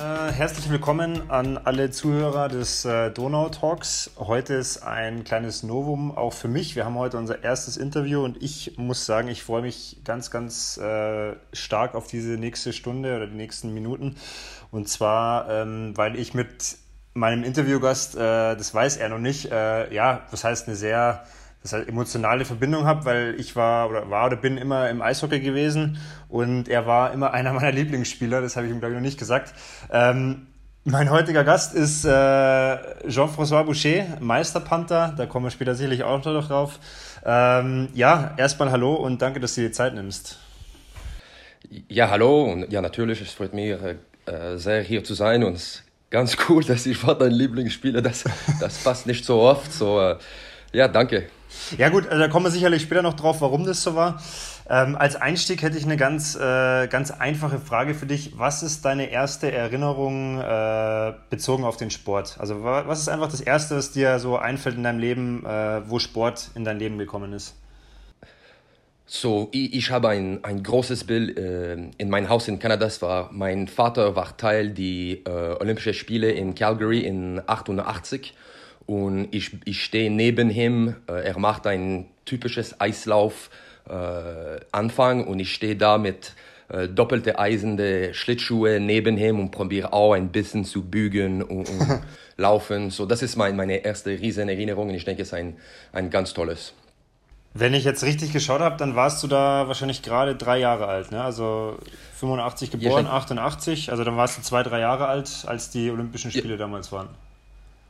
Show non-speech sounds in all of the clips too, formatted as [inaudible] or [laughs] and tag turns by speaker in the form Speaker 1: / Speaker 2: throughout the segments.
Speaker 1: Äh, herzlich willkommen an alle Zuhörer des äh, Donau Talks. Heute ist ein kleines Novum auch für mich. Wir haben heute unser erstes Interview und ich muss sagen, ich freue mich ganz, ganz äh, stark auf diese nächste Stunde oder die nächsten Minuten. Und zwar, ähm, weil ich mit meinem Interviewgast, äh, das weiß er noch nicht, äh, ja, das heißt eine sehr das halt emotionale Verbindung habe, weil ich war oder war oder bin immer im Eishockey gewesen und er war immer [laughs] einer meiner Lieblingsspieler, das habe ich ihm glaube ich noch nicht gesagt. Ähm, mein heutiger Gast ist äh, Jean-François Boucher, Meisterpanther, da kommen wir später sicherlich auch noch drauf. Ähm, ja, erstmal hallo und danke, dass du dir Zeit nimmst.
Speaker 2: Ja, hallo und ja, natürlich, es freut mich äh, sehr hier zu sein und es ist ganz [laughs] cool, dass ich war dein Lieblingsspieler, das, das passt nicht so oft, so äh, ja, danke.
Speaker 1: Ja gut, also da kommen wir sicherlich später noch drauf, warum das so war. Ähm, als Einstieg hätte ich eine ganz, äh, ganz einfache Frage für dich. Was ist deine erste Erinnerung äh, bezogen auf den Sport? Also was ist einfach das Erste, was dir so einfällt in deinem Leben, äh, wo Sport in dein Leben gekommen ist?
Speaker 2: So, ich, ich habe ein, ein großes Bild äh, in meinem Haus in Kanada. Das war, mein Vater war Teil der äh, Olympischen Spiele in Calgary in 88 und ich, ich stehe neben ihm. Äh, er macht ein typisches Eislauf äh, Anfang und ich stehe da mit äh, doppelte eisende Schlittschuhe neben ihm und probiere auch ein bisschen zu bügen und, und [laughs] laufen. So, das ist mein, meine erste riesen Erinnerung und ich denke, es ist ein, ein ganz tolles.
Speaker 1: Wenn ich jetzt richtig geschaut habe, dann warst du da wahrscheinlich gerade drei Jahre alt, ne? Also 85 geboren, ja, 88, also dann warst du zwei, drei Jahre alt, als die Olympischen Spiele ja. damals waren.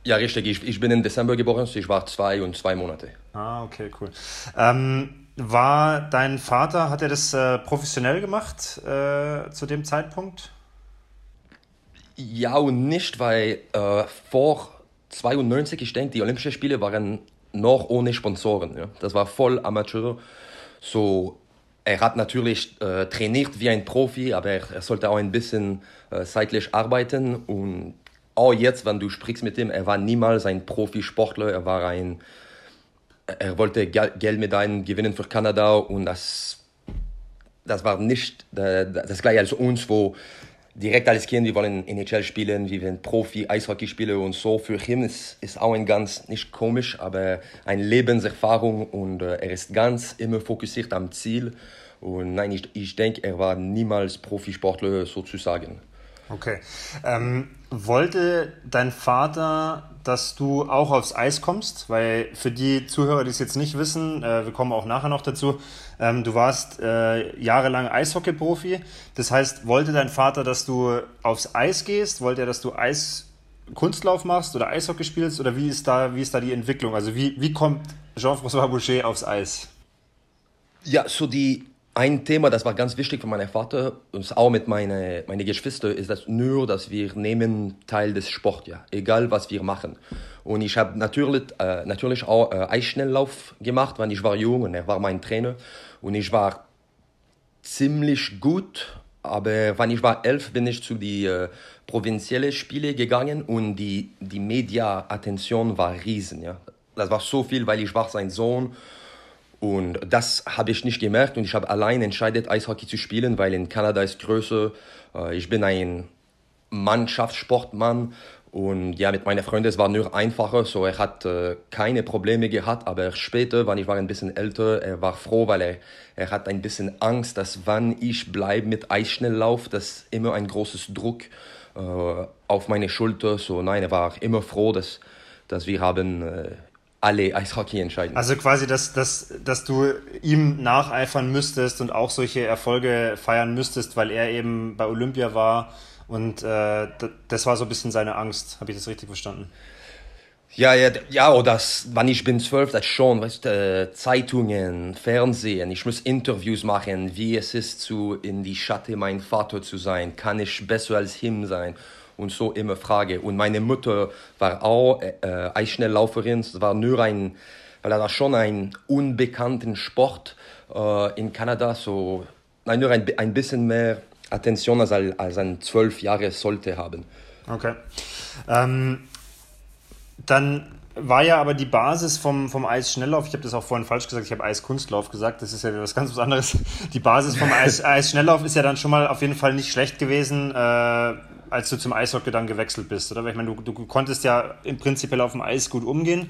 Speaker 2: Ja, richtig. Ich, ich bin im Dezember geboren, so ich war zwei und zwei Monate.
Speaker 1: Ah, okay, cool. Ähm, war dein Vater, hat er das äh, professionell gemacht äh, zu dem Zeitpunkt?
Speaker 2: Ja und nicht, weil äh, vor 92, ich denke, die Olympischen Spiele waren noch ohne Sponsoren. Ja? Das war voll Amateur. So, er hat natürlich äh, trainiert wie ein Profi, aber er, er sollte auch ein bisschen äh, zeitlich arbeiten und auch jetzt, wenn du sprichst mit ihm, er war niemals ein Profisportler, er war ein, er wollte Geldmedaillen gewinnen für Kanada und das, das war nicht das gleiche als uns, wo direkt als Kind, wir wollen NHL spielen, wir wollen Profi-Eishockey spielen und so. Für ihn ist, ist auch ein ganz, nicht komisch, aber eine Lebenserfahrung und äh, er ist ganz immer fokussiert am Ziel. Und nein, ich, ich denke, er war niemals Profisportler sozusagen.
Speaker 1: Okay. Ähm, wollte dein Vater, dass du auch aufs Eis kommst? Weil für die Zuhörer, die es jetzt nicht wissen, äh, wir kommen auch nachher noch dazu, ähm, du warst äh, jahrelang Eishockey-Profi. Das heißt, wollte dein Vater, dass du aufs Eis gehst? Wollte er, dass du Eiskunstlauf machst oder Eishockey spielst? Oder wie ist da, wie ist da die Entwicklung? Also wie, wie kommt Jean-François Boucher aufs Eis?
Speaker 2: Ja, so die ein Thema, das war ganz wichtig für meinen Vater und auch mit meinen meine Geschwistern, ist das nur, dass wir nehmen Teil des Sports, ja, egal was wir machen. Und ich habe natürlich, äh, natürlich auch äh, Eisschnelllauf gemacht, wenn ich war jung und er war mein Trainer. Und ich war ziemlich gut, aber wenn ich war elf, bin ich zu die äh, provinziellen Spiele gegangen und die, die Media-Attention war riesen, ja. Das war so viel, weil ich war sein Sohn und das habe ich nicht gemerkt und ich habe allein entschieden, Eishockey zu spielen, weil in Kanada ist größer. Äh, ich bin ein Mannschaftssportmann und ja, mit meinen Freunden es war nur einfacher, so er hat äh, keine Probleme gehabt, aber später, wenn ich war ein bisschen älter, er war froh, weil er, er hat ein bisschen Angst, dass wenn ich bleibe mit Eisschnelllauf, das immer ein großes Druck äh, auf meine Schulter. So nein, er war immer froh, dass, dass wir haben alle Eishockey entscheiden.
Speaker 1: Also quasi, dass, dass, dass du ihm nacheifern müsstest und auch solche Erfolge feiern müsstest, weil er eben bei Olympia war und äh, das war so ein bisschen seine Angst. Habe ich das richtig verstanden?
Speaker 2: Ja, ja, ja, oder das, wann ich bin zwölf, das schon, weißt du, Zeitungen, Fernsehen, ich muss Interviews machen, wie es ist, zu, in die Schatte mein Vater zu sein, kann ich besser als ihm sein und so immer Frage. Und meine Mutter war auch äh, Eisschnelllauferin. Es war nur ein, weil er war schon ein unbekannten Sport äh, in Kanada, so nein, nur ein, ein bisschen mehr Attention als, als ein zwölf Jahre sollte haben.
Speaker 1: Okay. Ähm, dann war ja aber die Basis vom, vom Eisschnelllauf, ich habe das auch vorhin falsch gesagt, ich habe Eiskunstlauf gesagt, das ist ja was ganz was anderes. Die Basis vom Eis, [laughs] Eisschnelllauf ist ja dann schon mal auf jeden Fall nicht schlecht gewesen. Äh, als du zum Eishockey dann gewechselt bist, oder? Weil ich meine, du, du konntest ja im Prinzip auf dem Eis gut umgehen.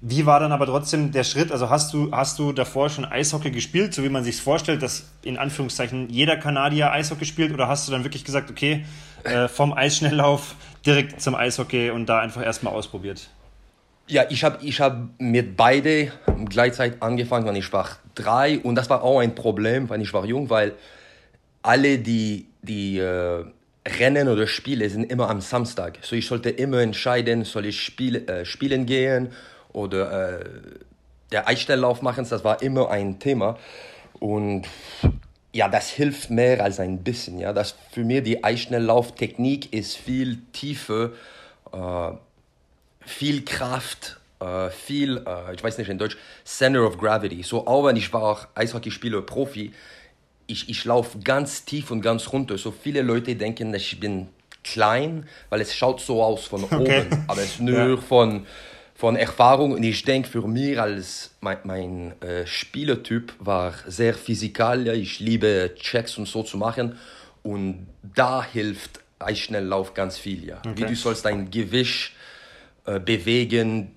Speaker 1: Wie war dann aber trotzdem der Schritt? Also hast du, hast du davor schon Eishockey gespielt, so wie man sich vorstellt, dass in Anführungszeichen jeder Kanadier Eishockey spielt? Oder hast du dann wirklich gesagt, okay, äh, vom Eisschnelllauf direkt zum Eishockey und da einfach erstmal ausprobiert?
Speaker 2: Ja, ich habe ich hab mit beide gleichzeitig angefangen, wenn ich war drei. Und das war auch ein Problem, wenn ich war jung, weil alle die, die äh, Rennen oder Spiele sind immer am Samstag. So ich sollte immer entscheiden, soll ich spiel, äh, spielen gehen oder äh, der Eisstelllauf machen. Das war immer ein Thema. Und ja, das hilft mehr als ein bisschen. Ja, das für mich die Eisschnelllauftechnik ist viel tiefer. Äh, viel Kraft, äh, viel, äh, ich weiß nicht in Deutsch, Center of Gravity. So auch wenn ich war Eishockeyspieler, Profi, ich, ich laufe ganz tief und ganz runter. So viele Leute denken, dass ich bin klein, weil es schaut so aus von [laughs] okay. oben, aber es ist nur ja. von, von Erfahrung. Und ich denke, für mich als mein, mein äh, Spielertyp war sehr physikal. Ja. Ich liebe Checks und so zu machen. Und da hilft Eisschnelllauf ganz viel. Ja. Okay. Wie du sollst dein Gewicht äh, bewegen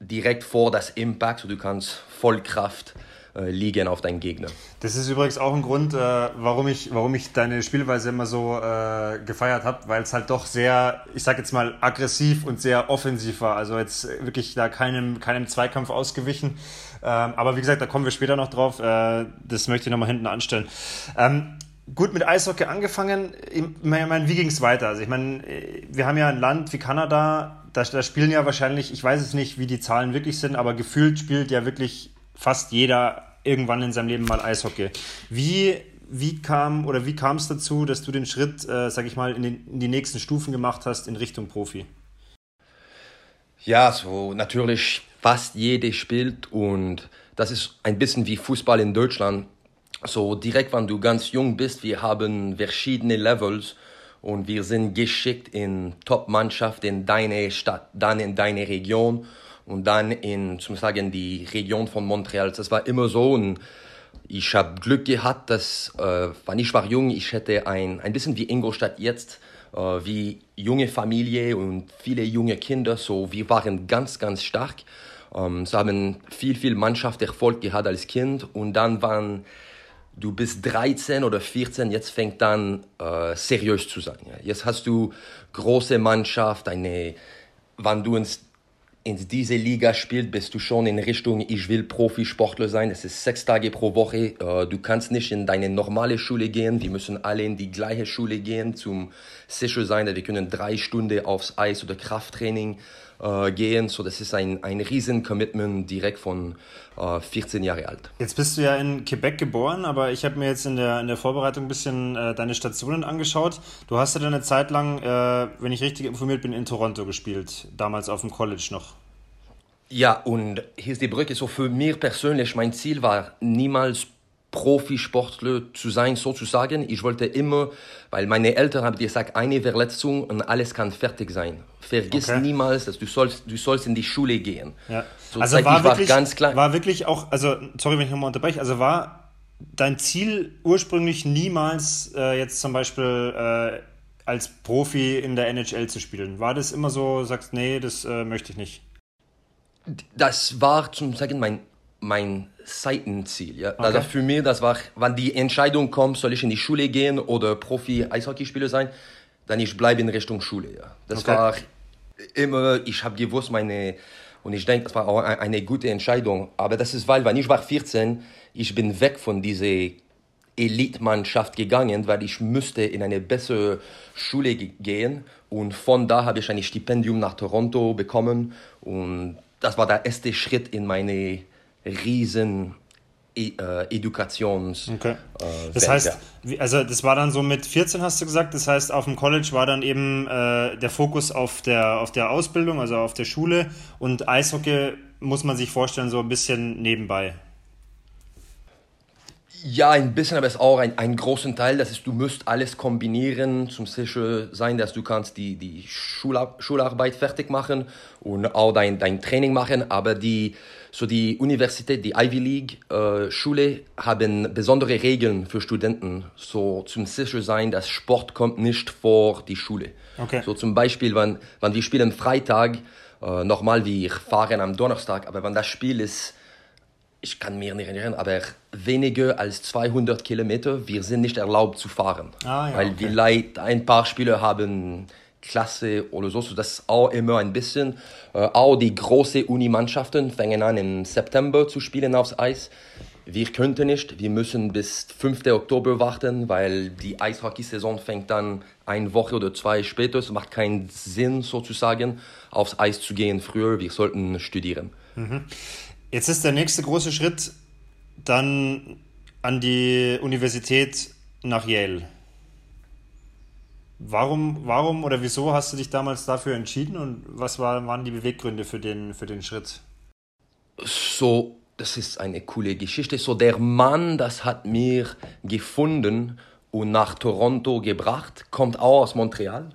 Speaker 2: direkt vor das Impact, so du kannst Vollkraft äh, liegen auf deinen Gegner.
Speaker 1: Das ist übrigens auch ein Grund, äh, warum, ich, warum ich deine Spielweise immer so äh, gefeiert habe, weil es halt doch sehr, ich sag jetzt mal, aggressiv und sehr offensiv war. Also jetzt wirklich da keinem, keinem Zweikampf ausgewichen. Ähm, aber wie gesagt, da kommen wir später noch drauf. Äh, das möchte ich nochmal hinten anstellen. Ähm, gut mit Eishockey angefangen. Ich meine, wie ging es weiter? Also ich meine, wir haben ja ein Land wie Kanada, da, da, spielen ja wahrscheinlich, ich weiß es nicht, wie die Zahlen wirklich sind, aber gefühlt spielt ja wirklich fast jeder irgendwann in seinem Leben mal Eishockey. Wie, wie kam oder wie kam es dazu, dass du den Schritt, äh, sag ich mal, in, den, in die nächsten Stufen gemacht hast in Richtung Profi?
Speaker 2: Ja, so natürlich fast jede spielt und das ist ein bisschen wie Fußball in Deutschland so direkt, wenn du ganz jung bist, wir haben verschiedene Levels und wir sind geschickt in Top-Mannschaft in deine Stadt, dann in deine Region und dann in, zum sagen, die Region von Montreal. Das war immer so und ich habe Glück gehabt, dass, äh, wenn ich war jung, ich hätte ein, ein bisschen wie Ingolstadt jetzt, äh, wie junge Familie und viele junge Kinder, so wir waren ganz, ganz stark. Ähm, sie haben viel, viel Mannschaft Erfolg gehabt als Kind und dann waren du bist 13 oder 14, jetzt fängt dann äh, seriös zu sein. Jetzt hast du große Mannschaft, eine, wenn du ins, in diese Liga spielst, bist du schon in Richtung, ich will Profisportler sein. Es ist sechs Tage pro Woche. Äh, du kannst nicht in deine normale Schule gehen. Wir müssen alle in die gleiche Schule gehen, zum sicher sein, dass wir können drei Stunden aufs Eis oder Krafttraining äh, gehen. So, das ist ein, ein Riesen-Commitment direkt von äh, 14 Jahre alt.
Speaker 1: Jetzt bist du ja in Quebec geboren, aber ich habe mir jetzt in der, in der Vorbereitung ein bisschen äh, deine Stationen angeschaut. Du hast ja dann eine Zeit lang, äh, wenn ich richtig informiert bin, in Toronto gespielt, damals auf dem College noch.
Speaker 2: Ja, und hier ist die Brücke. So für mich persönlich, mein Ziel war niemals Profisportler zu sein, sozusagen. Ich wollte immer, weil meine Eltern haben gesagt, eine Verletzung und alles kann fertig sein. Vergiss okay. niemals, dass du sollst, du sollst in die Schule gehen.
Speaker 1: Ja. So also war wirklich, war ganz klar. War wirklich auch, also sorry, wenn ich nochmal unterbreche, also war dein Ziel ursprünglich niemals äh, jetzt zum Beispiel äh, als Profi in der NHL zu spielen? War das immer so, sagst, nee, das äh, möchte ich nicht?
Speaker 2: Das war zum sagen mein mein Seitenziel. Ja? Okay. Also für mich, das war, wenn die Entscheidung kommt, soll ich in die Schule gehen oder Profi-Eishockeyspieler sein, dann ich bleibe in Richtung Schule. Ja? Das okay. war immer, ich habe gewusst, meine, und ich denke, das war auch eine gute Entscheidung. Aber das ist, weil, wenn ich war 14, ich bin weg von dieser Elite-Mannschaft gegangen, weil ich müsste in eine bessere Schule gehen. Und von da habe ich ein Stipendium nach Toronto bekommen. Und das war der erste Schritt in meine riesen äh, Edukations. Okay.
Speaker 1: Äh, das heißt, also das war dann so mit 14 hast du gesagt, das heißt auf dem College war dann eben äh, der Fokus auf der, auf der Ausbildung, also auf der Schule und Eishockey muss man sich vorstellen so ein bisschen nebenbei.
Speaker 2: Ja, ein bisschen, aber es ist auch ein, ein großen Teil. Das ist, du musst alles kombinieren, zum sicher sein, dass du kannst die, die Schula Schularbeit fertig machen und auch dein, dein Training machen. Aber die, so die Universität, die Ivy League äh, Schule haben besondere Regeln für Studenten, so zum sicher sein, dass Sport kommt nicht vor die Schule. Okay. So zum Beispiel, wenn, wenn wir spielen Freitag, äh, nochmal wir fahren am Donnerstag, aber wenn das Spiel ist ich kann mir nicht erinnern, aber weniger als 200 Kilometer, wir sind nicht erlaubt zu fahren. Ah, ja, weil okay. vielleicht ein paar Spieler haben Klasse oder so, so das ist auch immer ein bisschen. Äh, auch die großen Unimannschaften fangen an im September zu spielen aufs Eis. Wir könnten nicht, wir müssen bis 5. Oktober warten, weil die Eishockeysaison fängt dann eine Woche oder zwei später. Es macht keinen Sinn sozusagen, aufs Eis zu gehen früher. Wir sollten studieren.
Speaker 1: Mhm. Jetzt ist der nächste große Schritt dann an die Universität nach Yale. Warum, warum oder wieso hast du dich damals dafür entschieden und was war, waren die Beweggründe für den, für den Schritt?
Speaker 2: So, das ist eine coole Geschichte. So, der Mann, das hat mir gefunden und nach Toronto gebracht, kommt auch aus Montreal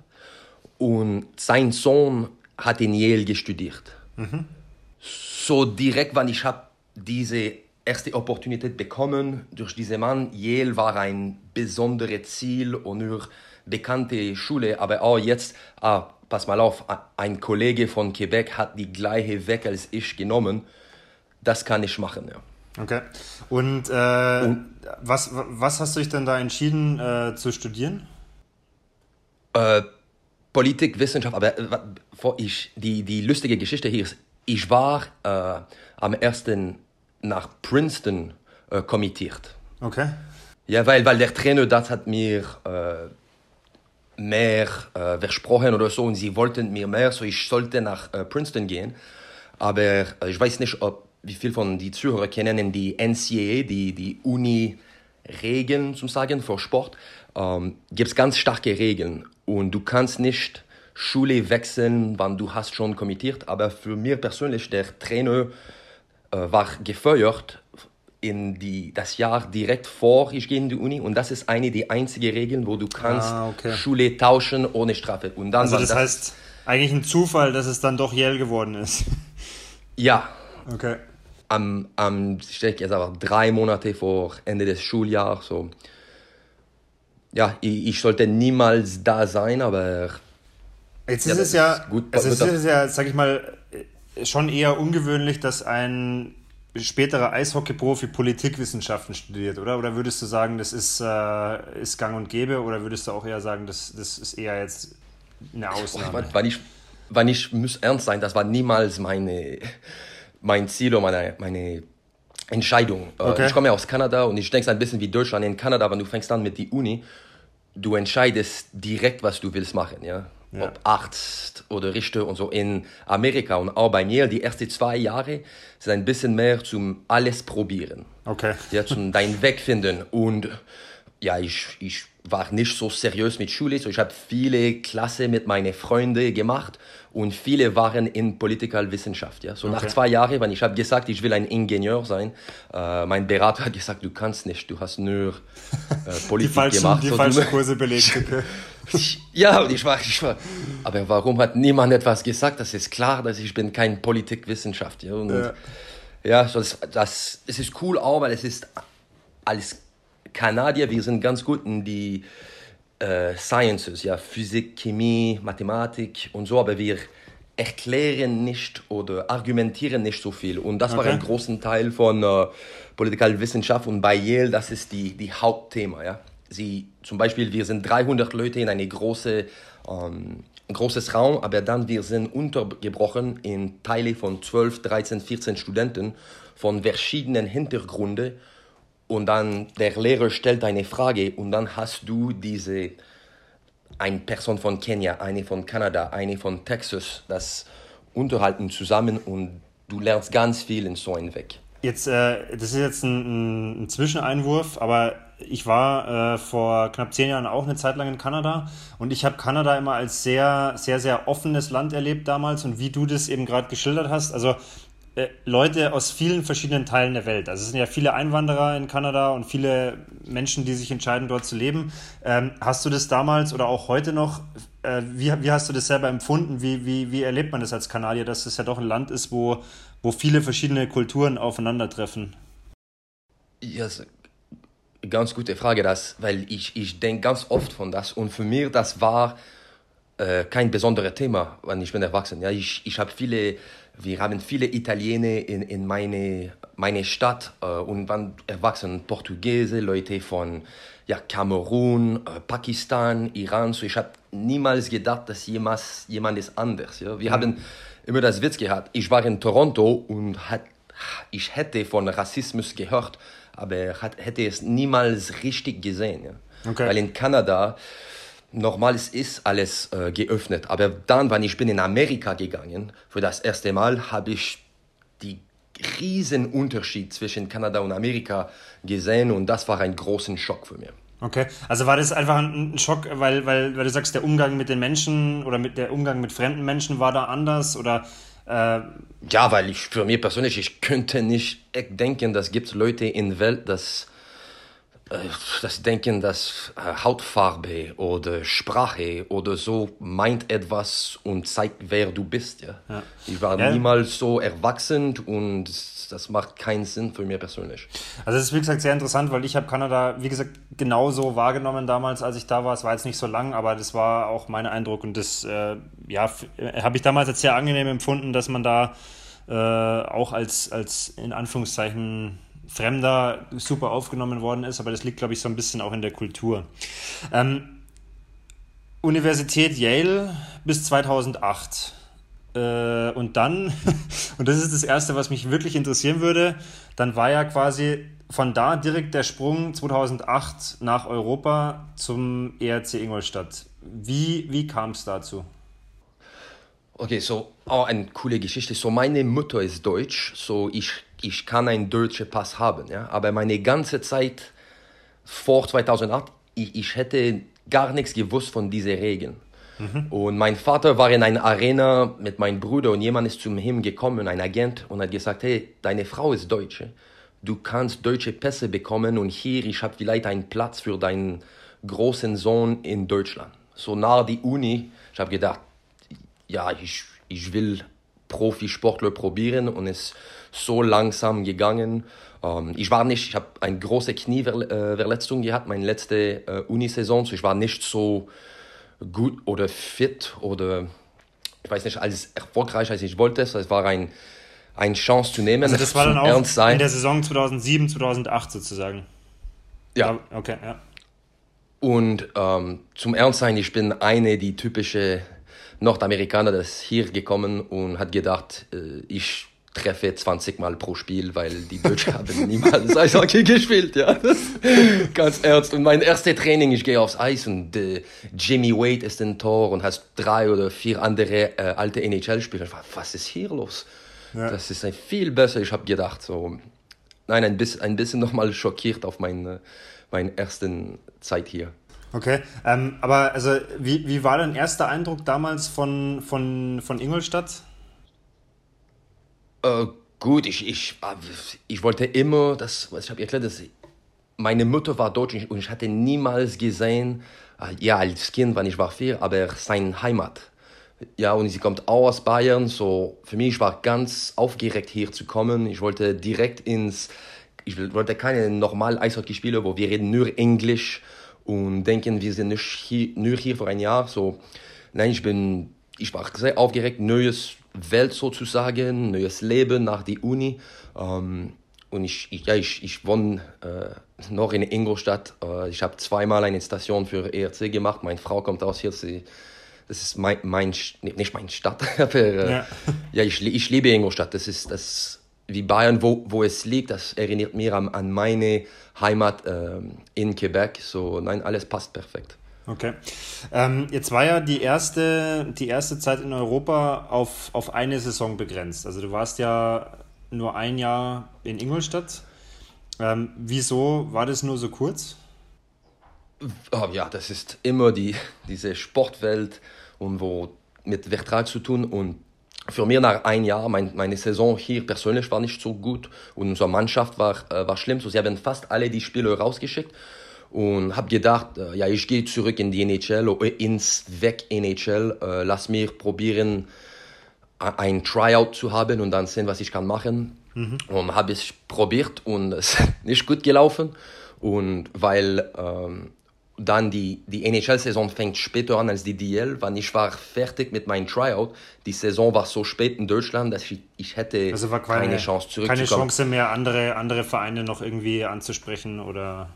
Speaker 2: und sein Sohn hat in Yale studiert. Mhm so direkt, wann ich habe diese erste Opportunität bekommen durch diesen Mann. Yale war ein besonderes Ziel und nur bekannte Schule, aber auch jetzt, ah, pass mal auf, ein Kollege von Quebec hat die gleiche Weg als ich genommen. Das kann ich machen, ja.
Speaker 1: Okay. Und, äh, und was, was hast du dich denn da entschieden äh, zu studieren?
Speaker 2: Äh, Politik, Wissenschaft, aber äh, ich, die, die lustige Geschichte hier ist, ich war äh, am ersten nach Princeton äh, kommentiert.
Speaker 1: Okay.
Speaker 2: Ja, weil, weil der Trainer das hat mir mehr äh, versprochen oder so und sie wollten mir mehr, so ich sollte nach äh, Princeton gehen. Aber äh, ich weiß nicht, ob wie viel von die Zuhörer kennen die NCAA, die, die Uni-Regeln zum Sagen für Sport. Ähm, gibt es ganz starke Regeln und du kannst nicht Schule wechseln, wann du hast schon kommentiert. Aber für mich persönlich, der Trainer äh, war gefeuert in die, das Jahr direkt vor ich gehe in die Uni und das ist eine der einzigen Regeln, wo du kannst ah, okay. Schule tauschen ohne Strafe. Und
Speaker 1: dann also das, das heißt eigentlich ein Zufall, dass es dann doch Yale geworden ist. [laughs]
Speaker 2: Ja.
Speaker 1: Okay.
Speaker 2: Am, am ich denke jetzt aber drei Monate vor Ende des Schuljahres so. Ja, ich, ich sollte niemals da sein, aber
Speaker 1: Jetzt ist ja, es ja, ist gut, es ist ja, sag ich mal, schon eher ungewöhnlich, dass ein späterer Eishockey-Profi Politikwissenschaften studiert, oder? Oder würdest du sagen, das ist, äh, ist gang und gäbe, oder würdest du auch eher sagen, das, das ist eher jetzt eine Ausnahme?
Speaker 2: Weil ich, weil ich muss ernst sein, das war niemals meine, mein Ziel oder meine, meine Entscheidung. Äh, okay. Ich komme aus Kanada und ich denke ein bisschen wie Deutschland. In Kanada, wenn du fängst an mit der Uni, du entscheidest direkt, was du willst machen, ja ja. ob Arzt oder Richter und so in Amerika und auch bei mir, die ersten zwei Jahre sind ein bisschen mehr zum alles probieren.
Speaker 1: Okay.
Speaker 2: Ja, zum [laughs] dein Weg finden. Und ja, ich, ich war nicht so seriös mit Schule, so ich habe viele Klasse mit meinen Freunden gemacht und viele waren in Politikalwissenschaft. Ja. So okay. nach zwei Jahren, wenn ich habe gesagt, ich will ein Ingenieur sein, äh, mein Berater hat gesagt, du kannst nicht, du hast nur äh, [laughs] Politik
Speaker 1: die falschen,
Speaker 2: gemacht.
Speaker 1: Die so, falschen Kurse belegt. [laughs]
Speaker 2: Ja, und ich war, ich war, aber warum hat niemand etwas gesagt? Das ist klar, dass ich bin kein Politikwissenschaftler. Ja, und, ja. ja so das, das, es ist cool auch, weil es ist als Kanadier, wir sind ganz gut in die äh, Sciences, ja, Physik, Chemie, Mathematik und so, aber wir erklären nicht oder argumentieren nicht so viel. Und das okay. war ein großer Teil von äh, Politikwissenschaft und bei Yale, das ist die, die Hauptthema, ja. Sie, zum Beispiel, wir sind 300 Leute in eine große, ähm, großes Raum, aber dann wir sind untergebrochen in Teile von 12, 13, 14 Studenten von verschiedenen Hintergründen und dann der Lehrer stellt eine Frage und dann hast du diese eine Person von Kenia, eine von Kanada, eine von Texas, das unterhalten zusammen und du lernst ganz viel in so einem Weg.
Speaker 1: Jetzt, äh, das ist jetzt ein, ein Zwischeneinwurf, aber ich war äh, vor knapp zehn Jahren auch eine Zeit lang in Kanada und ich habe Kanada immer als sehr, sehr, sehr offenes Land erlebt damals und wie du das eben gerade geschildert hast. Also Leute aus vielen verschiedenen Teilen der Welt. Also es sind ja viele Einwanderer in Kanada und viele Menschen, die sich entscheiden, dort zu leben. Ähm, hast du das damals oder auch heute noch, äh, wie, wie hast du das selber empfunden? Wie, wie, wie erlebt man das als Kanadier, dass es ja doch ein Land ist, wo, wo viele verschiedene Kulturen aufeinandertreffen?
Speaker 2: Ja, yes. ganz gute Frage, das, weil ich, ich denke ganz oft von das und für mich das war äh, kein besonderes Thema, wenn ich bin erwachsen. Ja, ich, ich habe viele wir haben viele Italiener in, in meine, meine Stadt äh, und waren erwachsen Portugiese, Leute von ja, Kamerun, äh, Pakistan, Iran. So ich habe niemals gedacht, dass jemals, jemand ist anders. Ja? Wir mhm. haben immer das Witz gehabt. Ich war in Toronto und hat, ich hätte von Rassismus gehört, aber hat, hätte es niemals richtig gesehen. Ja? Okay. Weil in Kanada Nochmal ist alles äh, geöffnet. Aber dann, wenn ich bin in Amerika gegangen, für das erste Mal, habe ich die riesen Unterschied zwischen Kanada und Amerika gesehen und das war ein großer Schock für mich.
Speaker 1: Okay, also war das einfach ein Schock, weil, weil, weil du sagst, der Umgang mit den Menschen oder mit der Umgang mit fremden Menschen war da anders oder äh
Speaker 2: ja, weil ich für mich persönlich, ich könnte nicht denken, dass gibt Leute in der Welt, das äh, das Denken, dass äh, Hautfarbe oder Sprache oder so meint etwas und zeigt, wer du bist. Ja. ja. Ich war ja. niemals so erwachsen und das macht keinen Sinn für mich persönlich.
Speaker 1: Also es ist wie gesagt sehr interessant, weil ich habe Kanada, wie gesagt, genauso wahrgenommen damals, als ich da war. Es war jetzt nicht so lang, aber das war auch mein Eindruck und das äh, ja, äh, habe ich damals als sehr angenehm empfunden, dass man da äh, auch als, als in Anführungszeichen Fremder super aufgenommen worden ist, aber das liegt, glaube ich, so ein bisschen auch in der Kultur. Ähm, Universität Yale bis 2008. Äh, und dann, [laughs] und das ist das Erste, was mich wirklich interessieren würde, dann war ja quasi von da direkt der Sprung 2008 nach Europa zum ERC Ingolstadt. Wie, wie kam es dazu?
Speaker 2: Okay, so oh, eine coole Geschichte. So meine Mutter ist deutsch, so ich ich kann einen deutschen Pass haben, ja, aber meine ganze Zeit vor 2008, ich, ich hätte gar nichts gewusst von diesen Regeln. Mhm. Und mein Vater war in einer Arena mit meinem Bruder und jemand ist zu ihm gekommen, ein Agent, und hat gesagt, hey, deine Frau ist Deutsche. Du kannst deutsche Pässe bekommen und hier, ich habe vielleicht einen Platz für deinen großen Sohn in Deutschland. So nach die Uni, ich habe gedacht, ja, ich, ich will Profisportler probieren und es so langsam gegangen. Ähm, ich war nicht, ich habe eine große Knieverletzung gehabt, meine letzte äh, Unisaison. So ich war nicht so gut oder fit oder ich weiß nicht, als erfolgreich als ich wollte. So, es war ein, eine Chance zu nehmen.
Speaker 1: Also das war dann auch in der Saison 2007, 2008 sozusagen.
Speaker 2: Ja.
Speaker 1: Okay, ja.
Speaker 2: Und ähm, zum Ernstsein, ich bin eine die typische Nordamerikaner, das hier gekommen und hat gedacht, äh, ich treffe 20 Mal pro Spiel, weil die Deutschen haben [laughs] niemals Eishockey gespielt, ja. [laughs] Ganz ernst. Und mein erstes Training, ich gehe aufs Eis und äh, Jimmy Wade ist im Tor und hast drei oder vier andere äh, alte NHL-Spieler. Was ist hier los? Ja. Das ist ein viel besser. Ich habe gedacht, so, nein, ein bisschen, ein bisschen nochmal schockiert auf meine, meine ersten Zeit hier.
Speaker 1: Okay, ähm, aber also wie, wie war dein erster Eindruck damals von, von, von Ingolstadt?
Speaker 2: Äh, gut, ich, ich, ich wollte immer, das, ich habe erklärt, dass meine Mutter war deutsch und ich hatte niemals gesehen, äh, ja, als Kind, wenn ich war vier, aber seine Heimat. Ja, und sie kommt auch aus Bayern, so für mich war ganz aufgeregt hier zu kommen. Ich wollte direkt ins, ich wollte keine normalen Eishockey spielen, wo wir reden nur Englisch und denken, wir sind nicht hier, nur hier für ein Jahr. So, nein, ich bin, ich war sehr aufgeregt, neues Welt sozusagen, neues Leben nach der Uni. Ähm, und ich, ich, ja, ich, ich wohne äh, noch in Ingolstadt. Äh, ich habe zweimal eine Station für ERC gemacht. Meine Frau kommt aus hier. Sie, das ist mein, mein nicht meine Stadt, [laughs] aber äh, ja. ja, ich, ich liebe Ingolstadt. Das ist das wie Bayern, wo, wo es liegt. Das erinnert mich an, an meine Heimat äh, in Quebec. So, nein, alles passt perfekt.
Speaker 1: Okay. Ähm, jetzt war ja die erste, die erste Zeit in Europa auf, auf eine Saison begrenzt. Also du warst ja nur ein Jahr in Ingolstadt. Ähm, wieso war das nur so kurz?
Speaker 2: Oh, ja, das ist immer die, diese Sportwelt und wo mit Vertrag zu tun und für mich nach ein Jahr, mein, meine Saison hier persönlich war nicht so gut und unsere Mannschaft war, äh, war schlimm. So, sie haben fast alle die Spieler rausgeschickt und habe gedacht, äh, ja, ich gehe zurück in die NHL, ins Weg NHL, äh, lass mir probieren, ein Tryout zu haben und dann sehen, was ich kann machen. Mhm. Und habe es probiert und es ist [laughs] nicht gut gelaufen. Und weil ähm, dann die, die NHL-Saison fängt später an als die DL, wann ich war fertig mit meinem Tryout. Die Saison war so spät in Deutschland, dass ich, ich hätte
Speaker 1: also war keine, keine Chance zurückzukommen. Keine Chance mehr, andere, andere Vereine noch irgendwie anzusprechen oder...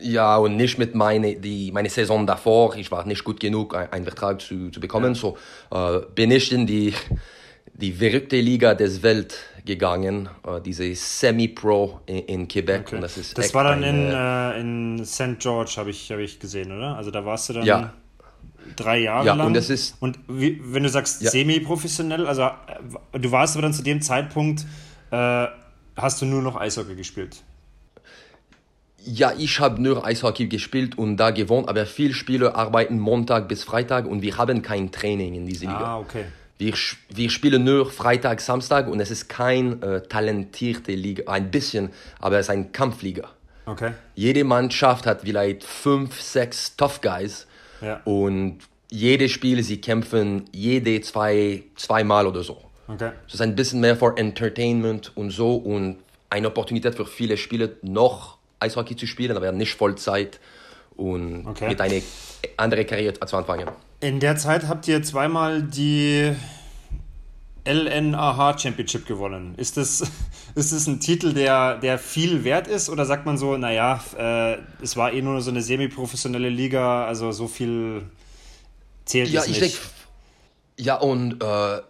Speaker 2: Ja, und nicht mit meine, die, meine Saison davor. Ich war nicht gut genug, einen Vertrag zu, zu bekommen. Ja. So äh, bin ich in die, die verrückte Liga des Welt gegangen, äh, diese Semi-Pro in, in, Quebec.
Speaker 1: Okay. Und das ist das war dann in, äh, in St. George, habe ich, hab ich gesehen, oder? Also da warst du dann
Speaker 2: ja.
Speaker 1: drei Jahre
Speaker 2: ja,
Speaker 1: lang.
Speaker 2: Und, das ist,
Speaker 1: und wie, wenn du sagst ja. semi-professionell, also äh, du warst aber dann zu dem Zeitpunkt, äh, hast du nur noch Eishockey gespielt?
Speaker 2: Ja, ich habe nur Eishockey gespielt und da gewohnt, aber viele Spieler arbeiten Montag bis Freitag und wir haben kein Training in dieser Liga.
Speaker 1: Ah, okay.
Speaker 2: Wir, wir spielen nur Freitag, Samstag und es ist kein äh, talentierte Liga, ein bisschen, aber es ist ein Kampfliga.
Speaker 1: Okay.
Speaker 2: Jede Mannschaft hat vielleicht fünf, sechs Tough Guys
Speaker 1: ja.
Speaker 2: und jedes Spiel, sie kämpfen jede zwei, zweimal oder so.
Speaker 1: Okay.
Speaker 2: Es ist ein bisschen mehr für Entertainment und so und eine Opportunität für viele Spieler noch Eishockey zu spielen, aber nicht Vollzeit und okay. mit einer anderen Karriere zu anfangen.
Speaker 1: In der Zeit habt ihr zweimal die LNAH Championship gewonnen. Ist das, [laughs] ist das ein Titel, der, der viel wert ist? Oder sagt man so, naja, äh, es war eh nur so eine semi-professionelle Liga, also so viel zählt ja, es nicht? Denk,
Speaker 2: ja, und äh,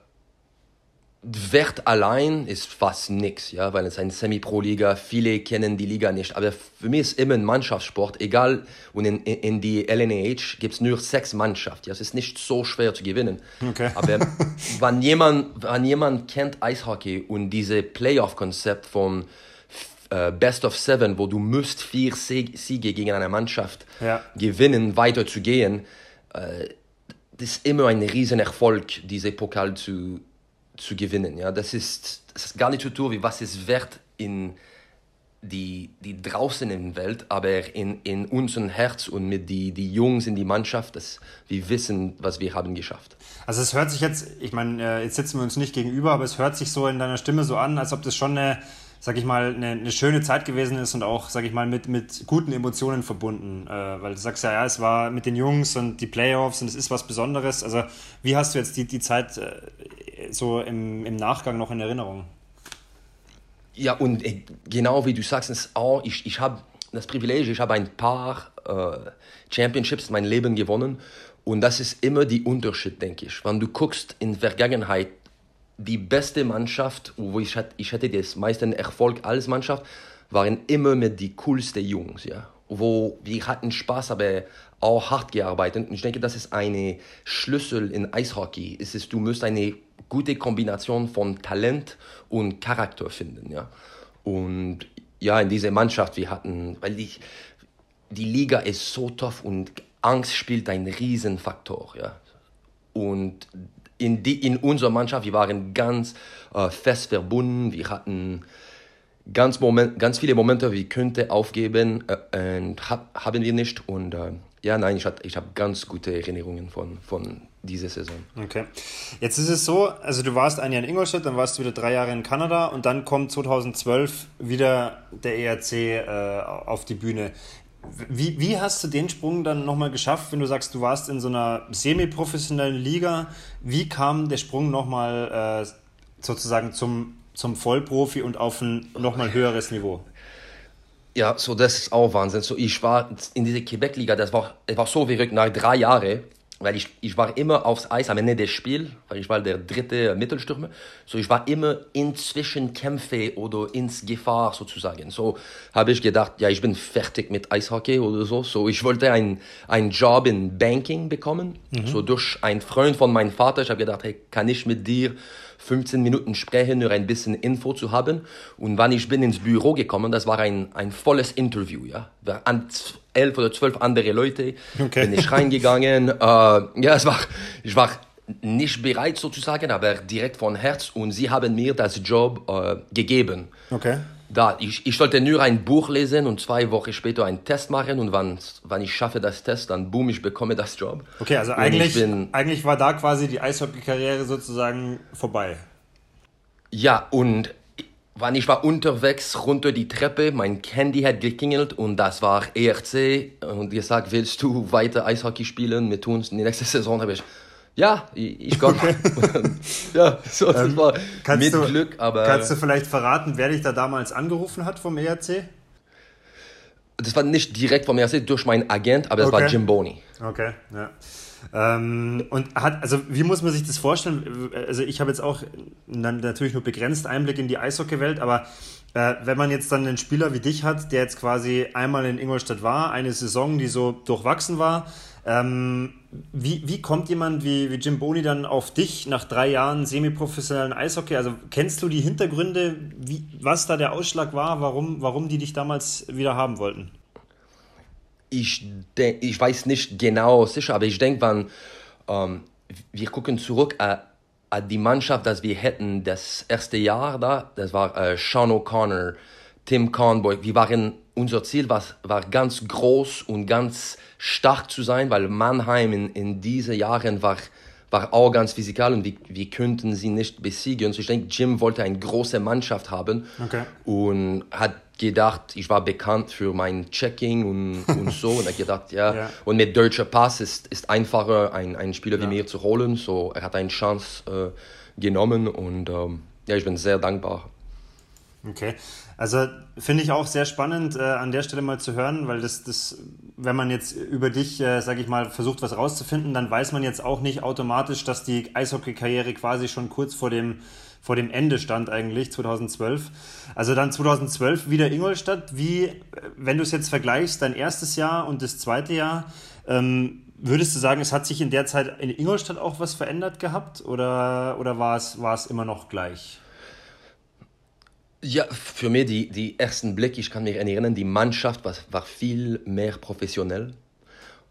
Speaker 2: Wert allein ist fast nichts, ja, weil es eine Semi-Pro-Liga, viele kennen die Liga nicht. Aber für mich ist immer ein Mannschaftssport, egal. Und in, in die LNH gibt es nur sechs Mannschaften. Ja, es ist nicht so schwer zu gewinnen.
Speaker 1: Okay.
Speaker 2: Aber [laughs] wenn jemand, wenn jemand kennt Eishockey und diese Playoff-Konzept von äh, Best of Seven, wo du musst vier Siege gegen eine Mannschaft
Speaker 1: ja.
Speaker 2: gewinnen, weiter zu gehen, äh, das ist immer ein Riesenerfolg, diese Pokal zu zu gewinnen. Ja? Das, ist, das ist gar nicht so tun, wie was es wert in die, die draußen in der Welt, aber in, in unserem Herz und mit die, die Jungs in die Mannschaft, dass wir wissen, was wir haben geschafft.
Speaker 1: Also es hört sich jetzt, ich meine, äh, jetzt sitzen wir uns nicht gegenüber, aber es hört sich so in deiner Stimme so an, als ob das schon eine sag ich mal, eine, eine, schöne Zeit gewesen ist und auch, sag ich mal, mit, mit guten Emotionen verbunden. Äh, weil du sagst ja, ja, es war mit den Jungs und die Playoffs und es ist was Besonderes. Also, wie hast du jetzt die, die Zeit äh, so im, im Nachgang noch in Erinnerung?
Speaker 2: Ja, und äh, genau wie du sagst, auch, ich, ich habe das Privileg, ich habe ein paar äh, Championships in meinem Leben gewonnen. Und das ist immer die Unterschied, denke ich. Wenn du guckst in der Vergangenheit, die beste Mannschaft, wo ich, hatte, ich hatte das meisten Erfolg als Mannschaft, waren immer mit die coolsten Jungs, ja. Wo wir hatten Spaß, aber auch hart gearbeitet. Und ich denke, das ist eine Schlüssel in Eishockey. Es ist, du musst eine gute Kombination von Talent und Charakter finden, ja. Und ja, in dieser Mannschaft, wir hatten, weil die, die Liga ist so tough und Angst spielt einen Riesenfaktor, ja. Und in, die, in unserer Mannschaft, wir waren ganz äh, fest verbunden, wir hatten ganz, Moment, ganz viele Momente, wir könnten aufgeben, äh, und hab, haben wir nicht. Und äh, ja, nein, ich, ich habe ganz gute Erinnerungen von, von dieser Saison.
Speaker 1: Okay. Jetzt ist es so, also du warst ein Jahr in Ingolstadt, dann warst du wieder drei Jahre in Kanada und dann kommt 2012 wieder der ERC äh, auf die Bühne. Wie, wie hast du den Sprung dann nochmal geschafft, wenn du sagst, du warst in so einer semi-professionellen Liga? Wie kam der Sprung nochmal äh, sozusagen zum, zum Vollprofi und auf ein nochmal höheres Niveau?
Speaker 2: Ja, so das ist auch Wahnsinn. So, ich war in dieser Quebec-Liga, das war, das war so verrückt. Nach drei Jahren weil ich, ich war immer aufs Eis am Ende des Spiels, weil ich war der dritte Mittelstürmer. So, ich war immer in Zwischenkämpfe oder ins Gefahr sozusagen. So habe ich gedacht, ja, ich bin fertig mit Eishockey oder so. So, ich wollte einen, einen Job in Banking bekommen. Mhm. So durch einen Freund von meinem Vater. Ich habe gedacht, hey, kann ich mit dir 15 Minuten sprechen, nur ein bisschen Info zu haben. Und wann ich bin ins Büro gekommen, das war ein, ein volles Interview, ja. An elf oder zwölf andere Leute okay. bin ich reingegangen. [laughs] äh, ja, es war, ich war nicht bereit sozusagen, aber direkt von Herz und sie haben mir das Job äh, gegeben.
Speaker 1: Okay.
Speaker 2: Da, ich, ich sollte nur ein Buch lesen und zwei Wochen später einen Test machen und wann, wann ich schaffe das Test, dann boom, ich bekomme das Job.
Speaker 1: Okay, also eigentlich, bin, eigentlich war da quasi die Eishockey-Karriere sozusagen vorbei.
Speaker 2: Ja, und wann ich war unterwegs runter die Treppe, mein Handy hat geklingelt und das war ERC und gesagt, willst du weiter Eishockey spielen mit uns in die nächste Saison? Habe ich ja, ich, ich komme. [laughs]
Speaker 1: Ja, so, das ähm, war mit du, Glück, aber. Kannst du vielleicht verraten, wer dich da damals angerufen hat vom ERC?
Speaker 2: Das war nicht direkt vom ERC, durch meinen Agent, aber es okay. war Jim Boney.
Speaker 1: Okay, ja. Ähm, und hat, also wie muss man sich das vorstellen? Also ich habe jetzt auch natürlich nur begrenzt Einblick in die Eishockeywelt, aber äh, wenn man jetzt dann einen Spieler wie dich hat, der jetzt quasi einmal in Ingolstadt war, eine Saison, die so durchwachsen war, ähm, wie, wie kommt jemand wie, wie Jim Boni dann auf dich nach drei Jahren semiprofessionellen Eishockey? Also kennst du die Hintergründe, wie, was da der Ausschlag war, warum, warum die dich damals wieder haben wollten?
Speaker 2: Ich, ich weiß nicht genau sicher, aber ich denke, ähm, wir gucken zurück an, an, die Mannschaft, dass wir hätten das erste Jahr da, das war äh, Sean O'Connor, Tim Conboy, wir waren, unser Ziel war, war ganz groß und ganz stark zu sein, weil Mannheim in, in diesen Jahren war, war auch ganz physikal und wir, wir könnten sie nicht besiegen. So ich denke, Jim wollte eine große Mannschaft haben okay. und hat gedacht, ich war bekannt für mein Checking und, [laughs] und so und er hat gedacht, ja, ja. und mit deutscher Pass ist, ist einfacher, ein, einen Spieler ja. wie mir zu holen, so er hat eine Chance äh, genommen und ähm, ja, ich bin sehr dankbar.
Speaker 1: Okay, also finde ich auch sehr spannend äh, an der Stelle mal zu hören, weil das, das wenn man jetzt über dich, äh, sage ich mal, versucht was rauszufinden, dann weiß man jetzt auch nicht automatisch, dass die Eishockey-Karriere quasi schon kurz vor dem, vor dem Ende stand eigentlich, 2012. Also dann 2012 wieder Ingolstadt. Wie, wenn du es jetzt vergleichst, dein erstes Jahr und das zweite Jahr, ähm, würdest du sagen, es hat sich in der Zeit in Ingolstadt auch was verändert gehabt oder, oder war, es, war es immer noch gleich?
Speaker 2: Ja, für mich die, die ersten Blick, ich kann mich erinnern, die Mannschaft war, war viel mehr professionell.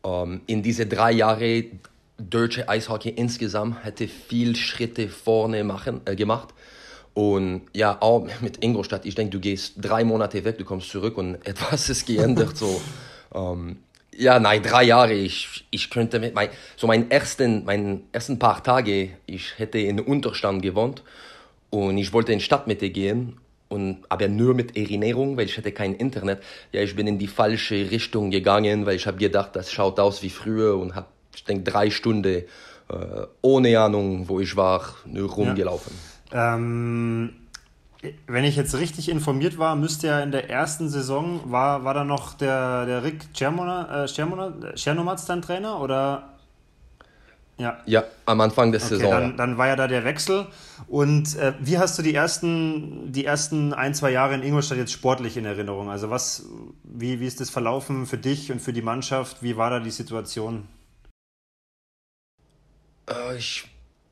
Speaker 2: Ähm, in diese drei Jahre deutsche Eishockey insgesamt hätte viel Schritte vorne machen, äh, gemacht. Und ja, auch mit Ingolstadt, ich denke, du gehst drei Monate weg, du kommst zurück und [laughs] etwas ist geändert. so, ähm, ja, nein, drei Jahre, ich, ich könnte mit mein, so meinen ersten, meinen ersten paar Tage, ich hätte in Unterstand gewohnt und ich wollte in Stadtmitte gehen und, aber nur mit Erinnerung, weil ich hatte kein Internet. Ja, ich bin in die falsche Richtung gegangen, weil ich habe gedacht, das schaut aus wie früher und habe, ich denke, drei Stunden äh, ohne Ahnung, wo ich war, nur rumgelaufen.
Speaker 1: Ja. Ähm, wenn ich jetzt richtig informiert war, müsste ja in der ersten Saison, war, war da noch der, der Rick Czernomatz dein Trainer oder
Speaker 2: ja. ja, am Anfang der okay, Saison.
Speaker 1: Dann, dann, war ja da der Wechsel. Und äh, wie hast du die ersten, die ersten ein, zwei Jahre in Ingolstadt jetzt sportlich in Erinnerung? Also was, wie, wie ist das verlaufen für dich und für die Mannschaft? Wie war da die Situation?
Speaker 2: Äh, ich,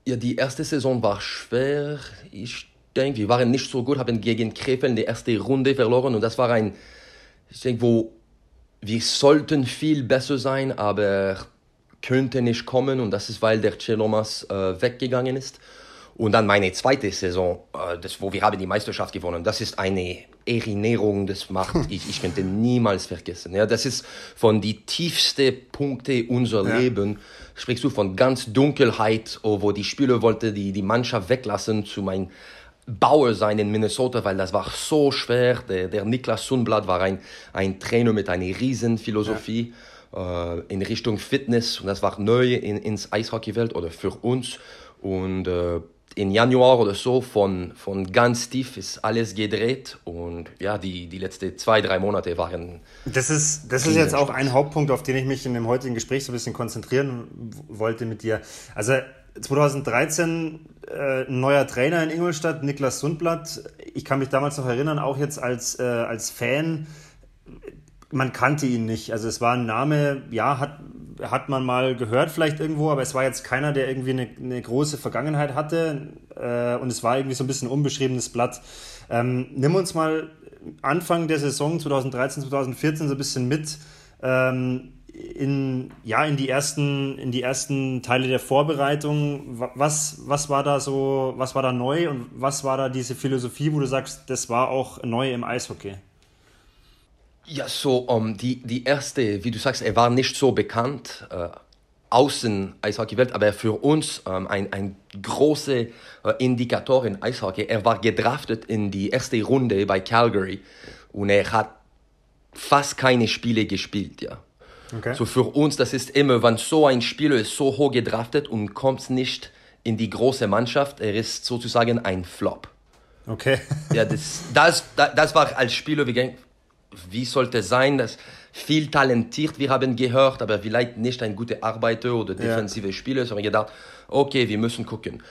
Speaker 2: ja, die erste Saison war schwer. Ich denke, wir waren nicht so gut, haben gegen Krefeld die erste Runde verloren und das war ein, ich denke, wo wir sollten viel besser sein, aber könnte nicht kommen und das ist, weil der Chelomas äh, weggegangen ist. Und dann meine zweite Saison, äh, das, wo wir haben die Meisterschaft gewonnen, das ist eine Erinnerung, das macht [laughs] ich, ich könnte niemals vergessen. Ja, das ist von die tiefsten Punkte unser ja. Leben. Sprichst du von ganz Dunkelheit, oh, wo die Spieler wollte die die Mannschaft weglassen zu mein Bauer sein in Minnesota, weil das war so schwer. Der, der Niklas Sundblad war ein, ein Trainer mit einer riesen Philosophie. Ja äh, in Richtung Fitness und das war neu in, ins Eishockeywelt oder für uns und äh, in Januar oder so von, von ganz tief ist alles gedreht und ja, die, die letzten zwei, drei Monate waren.
Speaker 1: Das ist, das ist jetzt auch ein Hauptpunkt, auf den ich mich in dem heutigen Gespräch so ein bisschen konzentrieren wollte mit dir. Also 2013 äh, ein neuer Trainer in Ingolstadt, Niklas Sundblatt. Ich kann mich damals noch erinnern, auch jetzt als, äh, als Fan man kannte ihn nicht. Also es war ein Name, ja, hat, hat man mal gehört vielleicht irgendwo, aber es war jetzt keiner, der irgendwie eine, eine große Vergangenheit hatte äh, und es war irgendwie so ein bisschen ein unbeschriebenes Blatt. Ähm, nimm uns mal Anfang der Saison 2013, 2014 so ein bisschen mit. Ähm, in, ja, in, die ersten, in die ersten Teile der Vorbereitung. Was, was war da so, was war da neu und was war da diese Philosophie, wo du sagst, das war auch neu im Eishockey?
Speaker 2: Ja, so um, die, die erste, wie du sagst, er war nicht so bekannt äh, außen Eishockey-Welt, aber für uns ähm, ein, ein großer äh, Indikator in Eishockey. Er war gedraftet in die erste Runde bei Calgary und er hat fast keine Spiele gespielt, ja. Okay. So für uns, das ist immer, wenn so ein Spieler ist so hoch gedraftet und kommt nicht in die große Mannschaft, er ist sozusagen ein Flop.
Speaker 1: Okay.
Speaker 2: ja, das, das, das war als Spieler, wie, wie sollte es sein, dass viel talentiert, wir haben gehört, aber vielleicht nicht ein guter Arbeiter oder defensive ja. Spieler, sondern gedacht, okay, wir müssen gucken.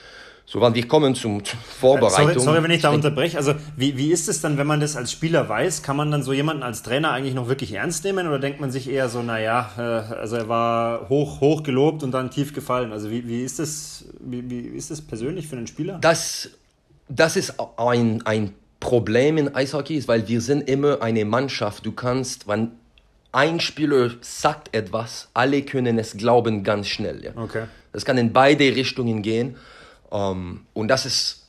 Speaker 2: So, wann wir kommen zum, zum Vorbereitung.
Speaker 1: Sorry, sorry, wenn ich da unterbreche. Also, wie, wie ist es dann, wenn man das als Spieler weiß? Kann man dann so jemanden als Trainer eigentlich noch wirklich ernst nehmen? Oder denkt man sich eher so, naja, äh, also er war hoch, hoch gelobt und dann tief gefallen? Also, wie, wie, ist, das, wie, wie ist das persönlich für einen Spieler?
Speaker 2: Das, das ist ein, ein Problem in Eishockey, weil wir sind immer eine Mannschaft. Du kannst, wenn ein Spieler sagt etwas, alle können es glauben ganz schnell. Ja?
Speaker 1: Okay.
Speaker 2: Das kann in beide Richtungen gehen. Ähm, und das ist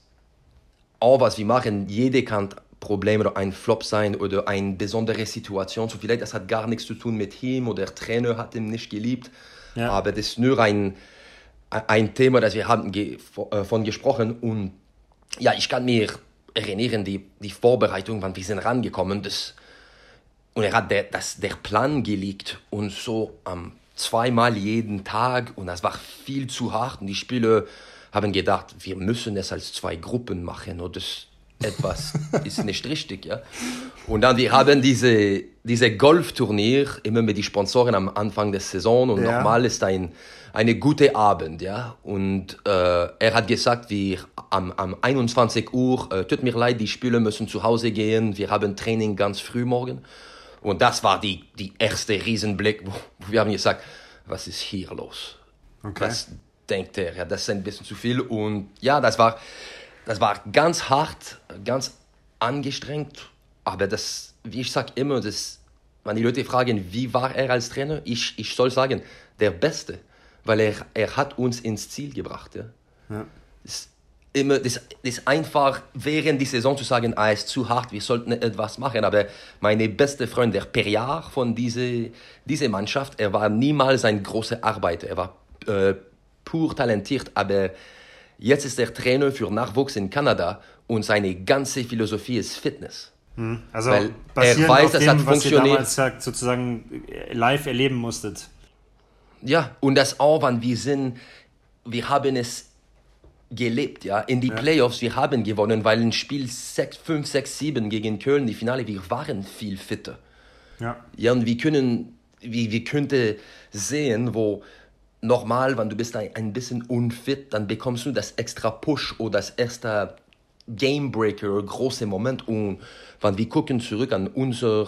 Speaker 2: auch, was wir machen. Jede kann Problem oder ein Flop sein oder eine besondere Situation. So vielleicht das hat gar nichts zu tun mit ihm oder der Trainer hat ihn nicht geliebt. Ja. Aber das ist nur ein, ein Thema, das wir haben ge äh, von gesprochen. Und ja, ich kann mir erinnern, die, die Vorbereitung, wann wir sind rangekommen, das, und er hat der, das, der Plan gelegt und so um, zweimal jeden Tag und das war viel zu hart und die Spieler haben gedacht, wir müssen es als zwei Gruppen machen oder das etwas ist nicht richtig, ja. Und dann wir haben diese diese Golfturnier immer mit den Sponsoren am Anfang der Saison und ja. nochmal ist ein eine gute Abend, ja. Und äh, er hat gesagt, wir am, am 21 Uhr, äh, tut mir leid, die Spieler müssen zu Hause gehen, wir haben Training ganz früh morgen. Und das war die, die erste Riesenblick, wo wir haben gesagt, was ist hier los? Okay. Was, denkt er, ja, das ist ein bisschen zu viel. Und ja, das war, das war ganz hart, ganz angestrengt. Aber das, wie ich sage immer, das, wenn die Leute fragen, wie war er als Trainer, ich, ich soll sagen, der Beste. Weil er, er hat uns ins Ziel gebracht. Ja. ja. Das, immer, das, das einfach während die Saison zu sagen, ah, ist zu hart, wir sollten etwas machen. Aber meine beste Freund, der Perriard von dieser diese Mannschaft, er war niemals ein großer Arbeiter. Er war äh, pur talentiert, aber jetzt ist er Trainer für Nachwuchs in Kanada und seine ganze Philosophie ist Fitness.
Speaker 1: Hm. Also Weil er weiß, das hat funktioniert. Was ihr damals sozusagen live erleben musstet.
Speaker 2: Ja, und das auch, wenn wir sind, wir haben es gelebt, ja. In die ja. Playoffs, wir haben gewonnen, weil ein Spiel 6, 5, 6, 7 gegen Köln, die Finale, wir waren viel fitter.
Speaker 1: Ja.
Speaker 2: Ja, und wir können, wir, wir könnten sehen, wo nochmal, wenn du bist ein, ein bisschen unfit, dann bekommst du das extra Push oder das erste Gamebreaker, große Moment. Und wenn wir gucken zurück an unser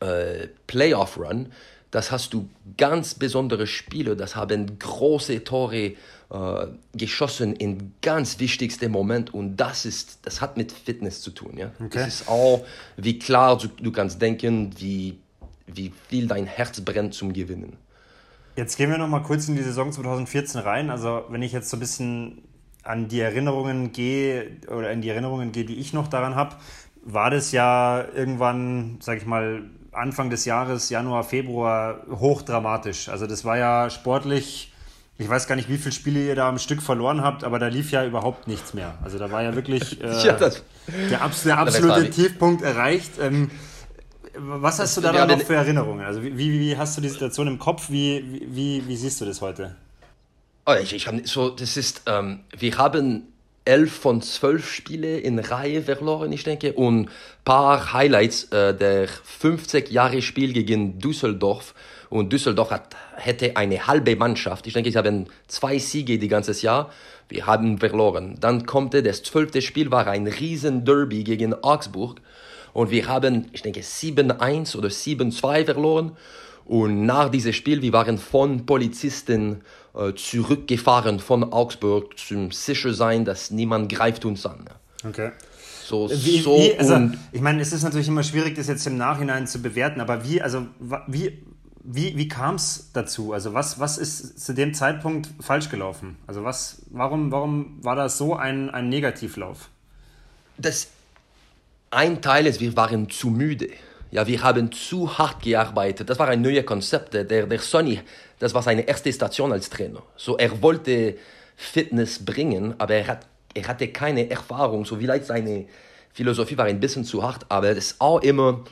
Speaker 2: äh, Playoff-Run, das hast du ganz besondere Spiele, das haben große Tore äh, geschossen in ganz wichtigsten Moment und das ist, das hat mit Fitness zu tun, ja. Okay. Das ist auch, wie klar du, du kannst denken, wie, wie viel dein Herz brennt zum Gewinnen.
Speaker 1: Jetzt gehen wir noch mal kurz in die Saison 2014 rein. Also wenn ich jetzt so ein bisschen an die Erinnerungen gehe oder in die Erinnerungen gehe, die ich noch daran habe, war das ja irgendwann, sag ich mal, Anfang des Jahres, Januar, Februar, hochdramatisch. Also das war ja sportlich, ich weiß gar nicht, wie viele Spiele ihr da am Stück verloren habt, aber da lief ja überhaupt nichts mehr. Also da war ja wirklich [laughs] äh, ja, der, abs der [laughs] absolute Tiefpunkt erreicht. Ähm, was hast du da ja, noch für Erinnerungen? Also wie, wie, hast du die Situation im Kopf? Wie, wie, wie siehst du das heute?
Speaker 2: Oh, ich, ich hab, so, das ist, ähm, wir haben elf von zwölf Spiele in Reihe verloren, ich denke, und ein paar Highlights äh, der 50 Jahre Spiel gegen Düsseldorf. Und Düsseldorf hat, hätte eine halbe Mannschaft. Ich denke, sie haben zwei Siege die ganze Jahr. Wir haben verloren. Dann kommt das zwölfte Spiel, war ein riesen Derby gegen Augsburg. Und wir haben, ich denke, 7-1 oder 7-2 verloren. Und nach diesem Spiel, wir waren von Polizisten äh, zurückgefahren von Augsburg zum sicher sein, dass niemand greift uns an.
Speaker 1: Okay.
Speaker 2: So, wie, so
Speaker 1: wie, also, ich meine, es ist natürlich immer schwierig, das jetzt im Nachhinein zu bewerten, aber wie, also wie, wie, wie kam es dazu? Also was, was ist zu dem Zeitpunkt falsch gelaufen? Also was, warum, warum war das so ein, ein Negativlauf?
Speaker 2: Das ein Teil ist, wir waren zu müde. Ja, wir haben zu hart gearbeitet. Das war ein neues Konzept. Der, der Sonny, das war seine erste Station als Trainer. So, er wollte Fitness bringen, aber er, hat, er hatte keine Erfahrung. So vielleicht seine Philosophie war ein bisschen zu hart, aber es ist auch immer,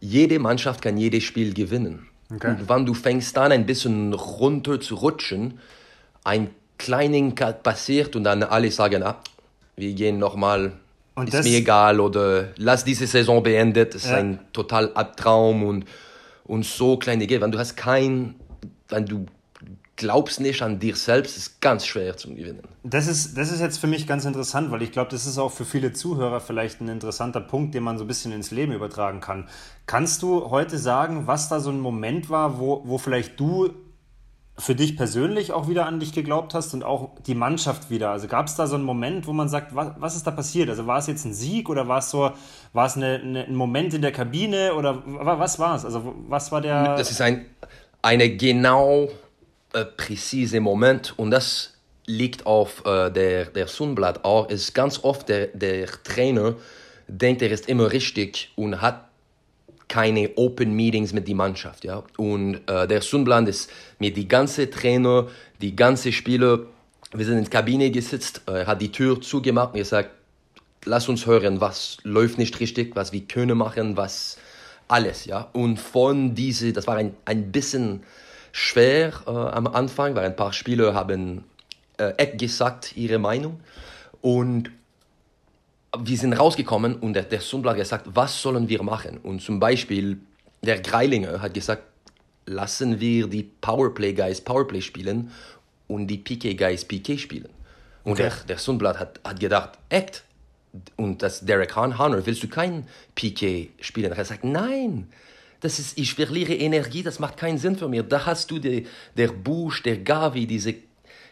Speaker 2: jede Mannschaft kann jedes Spiel gewinnen. Okay. Und wenn du fängst an, ein bisschen runter zu rutschen, ein kleinen Cut passiert und dann alle sagen, ah, wir gehen nochmal, ist das, mir egal oder lass diese Saison beendet, das ja. ist ein total Abtraum und, und so kleine Geld. Wenn du hast kein, wenn du glaubst nicht an dir selbst, ist ganz schwer zu gewinnen.
Speaker 1: Das ist, das ist jetzt für mich ganz interessant, weil ich glaube, das ist auch für viele Zuhörer vielleicht ein interessanter Punkt, den man so ein bisschen ins Leben übertragen kann. Kannst du heute sagen, was da so ein Moment war, wo, wo vielleicht du für dich persönlich auch wieder an dich geglaubt hast und auch die Mannschaft wieder? Also gab es da so einen Moment, wo man sagt, was, was ist da passiert? Also war es jetzt ein Sieg oder war es so, war es eine, eine, ein Moment in der Kabine oder was war es? Also was war der...
Speaker 2: Das ist ein, eine genau äh, präzise Moment und das liegt auf äh, der, der Sonnenblatt auch, ist ganz oft der, der Trainer denkt, er ist immer richtig und hat keine Open Meetings mit der Mannschaft. Ja? Und äh, der Sonnenblatt ist mit die ganze Trainer, die ganze Spieler, wir sind in der Kabine gesitzt, äh, hat die Tür zugemacht und gesagt, lass uns hören, was läuft nicht richtig, was wir können machen, was alles. Ja? Und von diese, das war ein, ein bisschen schwer äh, am Anfang, weil ein paar Spieler haben äh, gesagt ihre Meinung und wir sind rausgekommen und der, der Sundblatt hat gesagt, was sollen wir machen? Und zum Beispiel der Greilinger hat gesagt, lassen wir die Powerplay Guys Powerplay spielen und die PK Guys PK spielen. Und okay. der, der Sundblatt hat, hat gedacht, echt? Und das Derek Hahn, Hanner, willst du kein PK spielen? Er hat gesagt, nein, das ist, ich verliere Energie, das macht keinen Sinn für mich. Da hast du die, der Bush, der Gavi, diese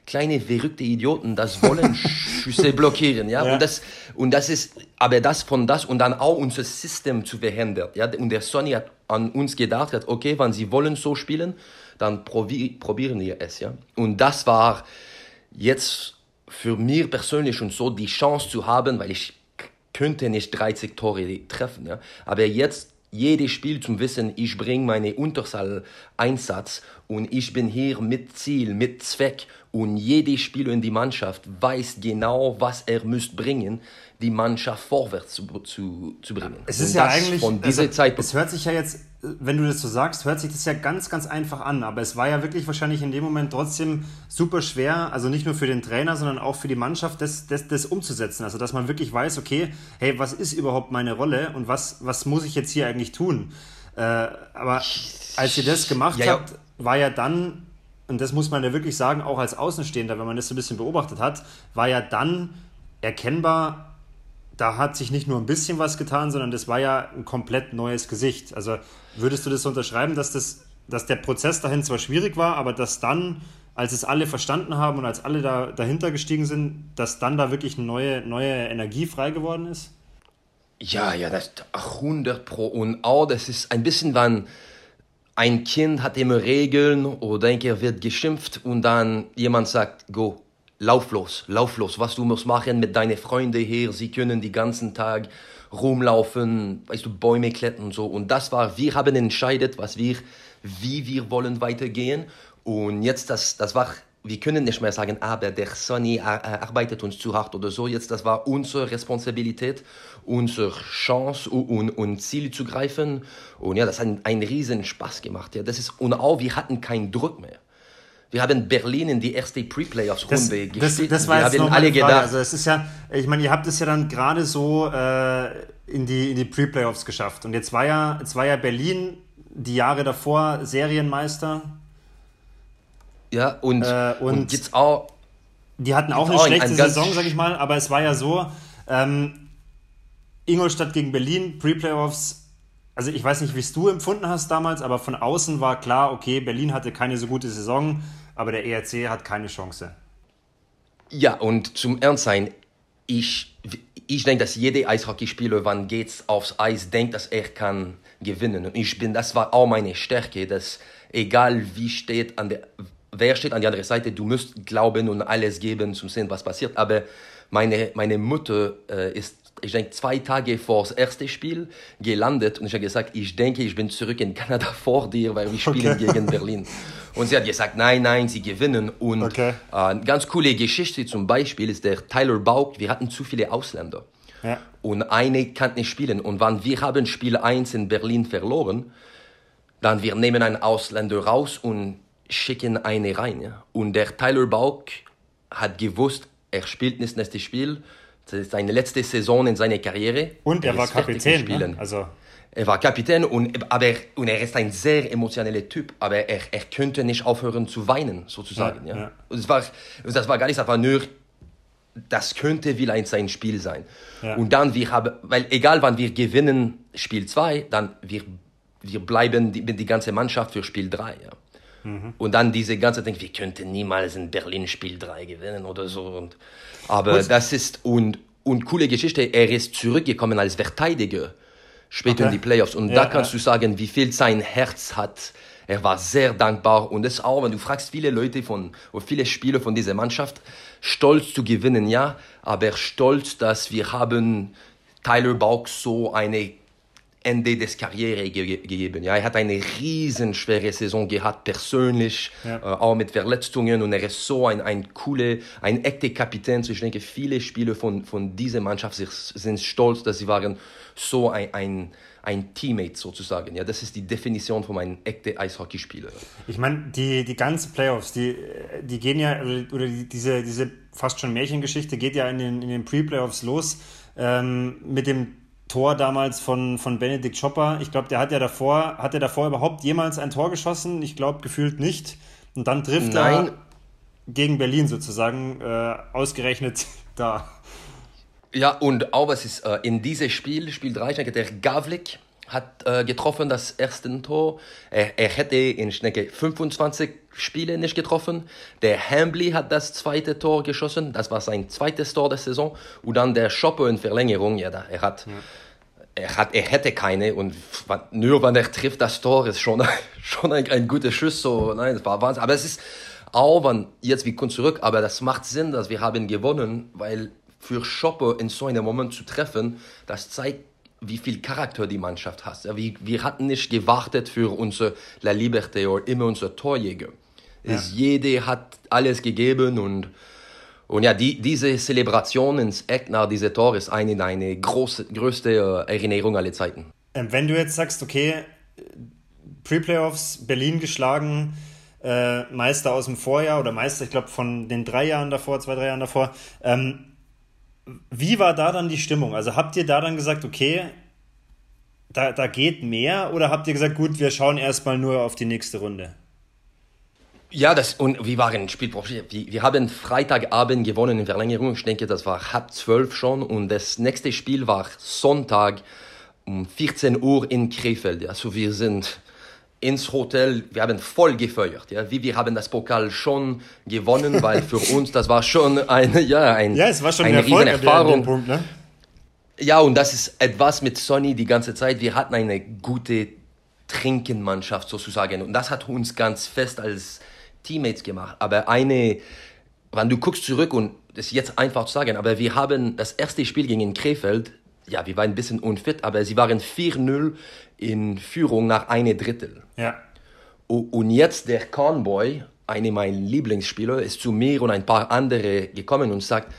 Speaker 2: kleine verrückte Idioten, das wollen [laughs] Schüsse blockieren, ja? ja? Und das und das ist, aber das von das und dann auch unser System zu verhindern, ja? Und der Sonny hat an uns gedacht, hat, okay, wenn sie wollen so spielen, dann probi probieren wir es, ja? Und das war jetzt für mich persönlich und so die Chance zu haben, weil ich könnte nicht 30 Tore treffen, ja? Aber jetzt jedes Spiel zum Wissen, ich bringe meine Unterzahl-Einsatz und ich bin hier mit Ziel, mit Zweck und jeder Spieler in die Mannschaft weiß genau, was er müsst bringen, die Mannschaft vorwärts zu, zu, zu bringen.
Speaker 1: Es ist und ja eigentlich, von dieser also, Zeit es hört sich ja jetzt, wenn du das so sagst, hört sich das ja ganz, ganz einfach an, aber es war ja wirklich wahrscheinlich in dem Moment trotzdem super schwer, also nicht nur für den Trainer, sondern auch für die Mannschaft, das, das, das umzusetzen. Also dass man wirklich weiß, okay, hey, was ist überhaupt meine Rolle und was, was muss ich jetzt hier eigentlich tun? Äh, aber als ihr das gemacht ja, habt, war ja dann und das muss man ja wirklich sagen, auch als Außenstehender, wenn man das so ein bisschen beobachtet hat, war ja dann erkennbar, da hat sich nicht nur ein bisschen was getan, sondern das war ja ein komplett neues Gesicht. Also würdest du das unterschreiben, dass, das, dass der Prozess dahin zwar schwierig war, aber dass dann, als es alle verstanden haben und als alle da, dahinter gestiegen sind, dass dann da wirklich eine neue, neue Energie frei geworden ist?
Speaker 2: Ja, ja, das 100 Pro. Und auch, das ist ein bisschen, wann ein Kind hat immer Regeln oder denke, er wird geschimpft und dann jemand sagt, go, lauf los, lauf los, was du musst machen mit deinen Freunden hier, sie können den ganzen Tag rumlaufen, weißt du, Bäume klettern und so. Und das war, wir haben entscheidet, was wir, wie wir wollen weitergehen. Und jetzt, das, das war wir können nicht mehr sagen, aber der Sonny arbeitet uns zu hart oder so. Jetzt, das war unsere Responsabilität, unsere Chance und, und Ziel zu greifen. Und ja, das hat einen riesen Spaß gemacht. Ja, das ist, und auch, wir hatten keinen Druck mehr. Wir haben Berlin in die erste Pre-Playoffs-Runde
Speaker 1: gespielt. Das, das war jetzt wir haben alle gedacht. Also es ist ja, ich meine, ihr habt es ja dann gerade so äh, in die, in die Pre-Playoffs geschafft. Und jetzt war ja, jetzt war ja Berlin die Jahre davor Serienmeister
Speaker 2: ja, und, äh, und, und jetzt auch.
Speaker 1: Die hatten auch eine auch schlechte ein Saison, sag ich mal, aber es war ja so: ähm, Ingolstadt gegen Berlin, Pre-Playoffs. Also, ich weiß nicht, wie es du empfunden hast damals, aber von außen war klar, okay, Berlin hatte keine so gute Saison, aber der ERC hat keine Chance.
Speaker 2: Ja, und zum Ernstsein, ich, ich denke, dass jeder Eishockeyspieler, wann geht's aufs Eis, denkt, dass er kann gewinnen. Und ich bin, das war auch meine Stärke, dass egal wie steht an der, wer steht an der anderen Seite, du musst glauben und alles geben, zum sehen, was passiert. Aber meine, meine Mutter äh, ist ich denke, zwei Tage vor das erste Spiel gelandet und ich habe gesagt, ich denke, ich bin zurück in Kanada [laughs] vor dir, weil wir spielen okay. gegen Berlin. Und sie hat gesagt, nein, nein, sie gewinnen. Und okay. äh, eine ganz coole Geschichte zum Beispiel ist der Tyler Bauk, wir hatten zu viele Ausländer. Ja. Und eine kann nicht spielen. Und wenn wir haben Spiel 1 in Berlin verloren, dann wir nehmen einen Ausländer raus und schicken eine rein. Ja? Und der Tyler Bauk hat gewusst, er spielt nicht das nächste Spiel seine letzte Saison in seiner Karriere.
Speaker 1: Und er, er war Kapitän. Ne? Also
Speaker 2: er war Kapitän und, aber er, und er ist ein sehr emotionaler Typ, aber er, er könnte nicht aufhören zu weinen, sozusagen. Ja, ja. Und das war, das war gar nicht einfach nur, das könnte vielleicht sein Spiel sein. Ja. Und dann, wir haben, weil egal wann wir gewinnen Spiel 2, dann wir, wir bleiben die, die ganze Mannschaft für Spiel 3. Ja. Mhm. Und dann diese ganze Ding, wir könnten niemals in Berlin Spiel 3 gewinnen oder so. Und, aber Was? das ist, und, und coole Geschichte, er ist zurückgekommen als Verteidiger später okay. in die Playoffs. Und ja, da kannst ja. du sagen, wie viel sein Herz hat. Er war sehr dankbar und das auch, wenn du fragst viele Leute von, oder viele Spieler von dieser Mannschaft, stolz zu gewinnen, ja, aber stolz, dass wir haben Tyler Bauch so eine Ende des Karriere ge gegeben. Ja, er hat eine riesenschwere Saison gehabt, persönlich, ja. äh, auch mit Verletzungen und er ist so ein, ein cooler, ein echter Kapitän. Ich denke, viele Spieler von, von dieser Mannschaft sind stolz, dass sie waren so ein, ein, ein Teammate sozusagen. Ja, das ist die Definition von einem echten Eishockeyspieler.
Speaker 1: Ich meine, die, die ganzen Playoffs, die, die gehen ja, oder die, diese, diese fast schon Märchengeschichte geht ja in den, in den Pre-Playoffs los ähm, mit dem Tor damals von, von Benedikt Chopper. Ich glaube, der hat ja davor, hat er davor überhaupt jemals ein Tor geschossen? Ich glaube, gefühlt nicht. Und dann trifft Nein. er gegen Berlin sozusagen äh, ausgerechnet [laughs] da.
Speaker 2: Ja, und auch was ist äh, in diesem Spiel, Spiel 3, der Gavlik hat äh, getroffen das erste Tor. Er, er hätte in Schnecke 25 Spiele nicht getroffen. Der Hambly hat das zweite Tor geschossen. Das war sein zweites Tor der Saison. Und dann der Schopper in Verlängerung. Ja, er hat, ja. er hat, er hätte keine. Und nur wenn er trifft das Tor, ist schon, [laughs] schon ein, ein guter Schuss. So, nein, das war Wahnsinn. Aber es ist auch, wenn, jetzt wir kommen zurück, aber das macht Sinn, dass wir haben gewonnen, weil für Schopper in so einem Moment zu treffen, das zeigt, wie viel Charakter die Mannschaft hat. Ja, wir, wir hatten nicht gewartet für unser La Liberté oder immer unser Torjäger. Ja. jede hat alles gegeben und, und ja, die, diese Zelebration ins Eck nach diesem Tor ist eine deiner große, größte äh, Erinnerung aller Zeiten.
Speaker 1: Ähm, wenn du jetzt sagst, okay, Pre-Playoffs, Berlin geschlagen, äh, Meister aus dem Vorjahr oder Meister, ich glaube, von den drei Jahren davor, zwei, drei Jahren davor, ähm, wie war da dann die Stimmung? Also habt ihr da dann gesagt, okay, da, da geht mehr oder habt ihr gesagt, gut, wir schauen erstmal nur auf die nächste Runde?
Speaker 2: Ja, das, und wir waren Spielprofi. Wir, wir haben Freitagabend gewonnen in Verlängerung. Ich denke, das war halb zwölf schon. Und das nächste Spiel war Sonntag um 14 Uhr in Krefeld. Also wir sind ins Hotel, wir haben voll gefeuert. Ja? Wie wir haben das Pokal schon gewonnen, weil für [laughs] uns das war schon eine, ja, ein,
Speaker 1: ja, es war schon eine Erfolg Erfahrung. Punkt, ne?
Speaker 2: Ja, und das ist etwas mit Sonny die ganze Zeit. Wir hatten eine gute Trinkenmannschaft sozusagen. Und das hat uns ganz fest als Teammates gemacht. Aber eine, wenn du guckst zurück und das ist jetzt einfach zu sagen, aber wir haben das erste Spiel gegen Krefeld, ja, wir waren ein bisschen unfit, aber sie waren 4-0 in Führung nach einem Drittel.
Speaker 1: Ja.
Speaker 2: Und jetzt der Conboy, einer meiner Lieblingsspieler, ist zu mir und ein paar andere gekommen und sagt,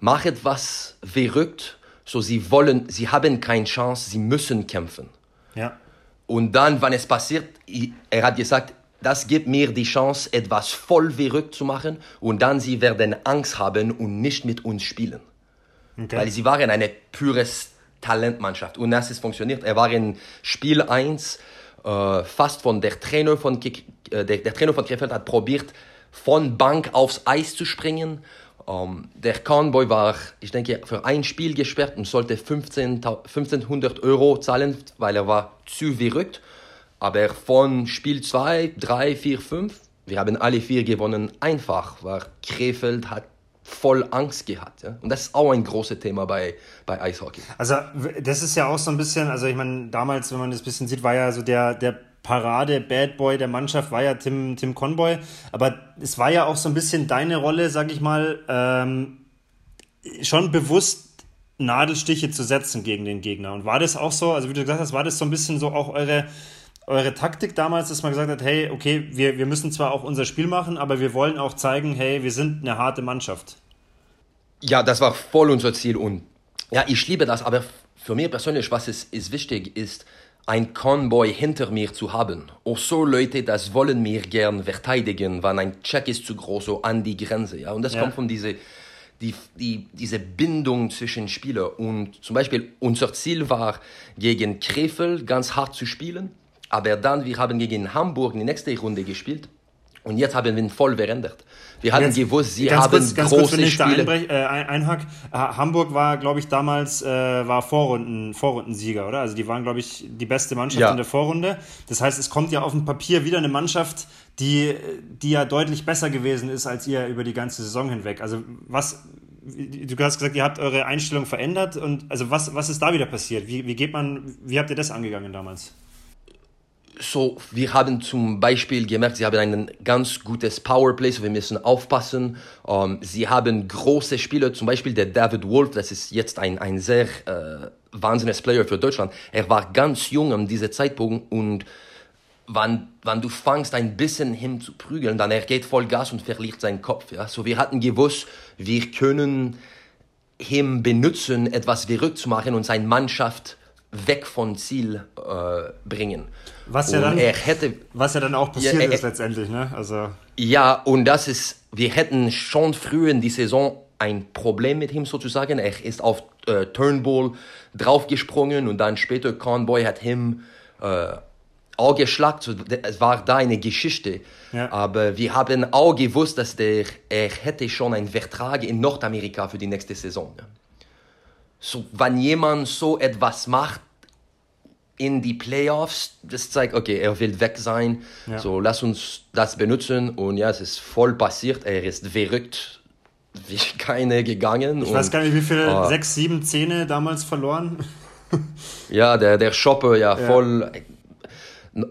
Speaker 2: mach etwas verrückt, so sie wollen, sie haben keine Chance, sie müssen kämpfen.
Speaker 1: Ja.
Speaker 2: Und dann, wenn es passiert, er hat gesagt, das gibt mir die Chance, etwas voll verrückt zu machen und dann sie werden Angst haben und nicht mit uns spielen. Okay. Weil sie waren eine pures Talentmannschaft und das ist funktioniert. Er war in Spiel 1 äh, fast von der Trainer von, äh, der, der, Trainer von Krefeld hat probiert, von Bank aufs Eis zu springen. Ähm, der Conboy war, ich denke, für ein Spiel gesperrt und sollte 15, 1500 Euro zahlen, weil er war zu verrückt. Aber von Spiel 2, 3, 4, 5, wir haben alle vier gewonnen, einfach, weil Krefeld hat voll Angst gehabt. Ja? Und das ist auch ein großes Thema bei, bei Eishockey.
Speaker 1: Also das ist ja auch so ein bisschen, also ich meine, damals, wenn man das ein bisschen sieht, war ja so der, der Parade-Bad Boy der Mannschaft war ja Tim, Tim Conboy. Aber es war ja auch so ein bisschen deine Rolle, sag ich mal, ähm, schon bewusst Nadelstiche zu setzen gegen den Gegner. Und war das auch so, also wie du gesagt hast, war das so ein bisschen so auch eure, eure Taktik damals, dass man gesagt hat, hey, okay, wir, wir müssen zwar auch unser Spiel machen, aber wir wollen auch zeigen, hey, wir sind eine harte Mannschaft.
Speaker 2: Ja, das war voll unser Ziel und ja, ich liebe das, aber für mich persönlich, was ist, ist wichtig, ist, ein Convoy hinter mir zu haben. Auch so Leute, das wollen mir gern verteidigen, wenn ein Check ist zu groß, so an die Grenze. Ja? Und das ja. kommt von diese, die, die, diese Bindung zwischen Spielern. Und zum Beispiel unser Ziel war, gegen Krefeld ganz hart zu spielen. Aber dann, wir haben gegen Hamburg in die nächste Runde gespielt. Und jetzt haben wir ihn voll verändert. Wir hatten jetzt, gewusst, sie haben kurz,
Speaker 1: ganz große kurz, Spiele. Einbrech, äh, einhack. Äh, Hamburg war, glaube ich, damals äh, war Vorrunden, Vorrundensieger, oder? Also die waren, glaube ich, die beste Mannschaft ja. in der Vorrunde. Das heißt, es kommt ja auf dem Papier wieder eine Mannschaft, die, die ja deutlich besser gewesen ist als ihr über die ganze Saison hinweg. Also was, du hast gesagt, ihr habt eure Einstellung verändert und also was, was ist da wieder passiert? Wie, wie geht man, wie habt ihr das angegangen damals?
Speaker 2: So, wir haben zum Beispiel gemerkt, sie haben ein ganz gutes Powerplay, so wir müssen aufpassen. Ähm, sie haben große Spieler, zum Beispiel der David Wolf, das ist jetzt ein, ein sehr äh, wahnsinniges Player für Deutschland. Er war ganz jung an diesem Zeitpunkt und wenn, wenn du fangst ein bisschen hin zu prügeln, dann er geht voll Gas und verliert seinen Kopf. Ja? So, wir hatten gewusst, wir können ihn benutzen, etwas verrückt zu machen und seine Mannschaft weg von Ziel äh, bringen.
Speaker 1: Was ja, dann, er hätte, was ja dann auch passiert ja, er, ist letztendlich, ne? Also.
Speaker 2: Ja, und das ist, wir hätten schon früher in die Saison ein Problem mit ihm sozusagen. Er ist auf äh, Turnbull draufgesprungen und dann später Conboy hat ihm äh, auch geschlagen. Es war da eine Geschichte. Ja. Aber wir haben auch gewusst, dass der, er hätte schon einen Vertrag in Nordamerika für die nächste Saison. So, wenn jemand so etwas macht, in die Playoffs, das zeigt, okay, er will weg sein. Ja. So, lass uns das benutzen. Und ja, es ist voll passiert. Er ist verrückt wie [laughs] keine gegangen.
Speaker 1: Ich und, weiß gar nicht, wie viele, oh. sechs, sieben Zähne damals verloren. [laughs]
Speaker 2: ja, der, der Shopper, ja, ja. voll.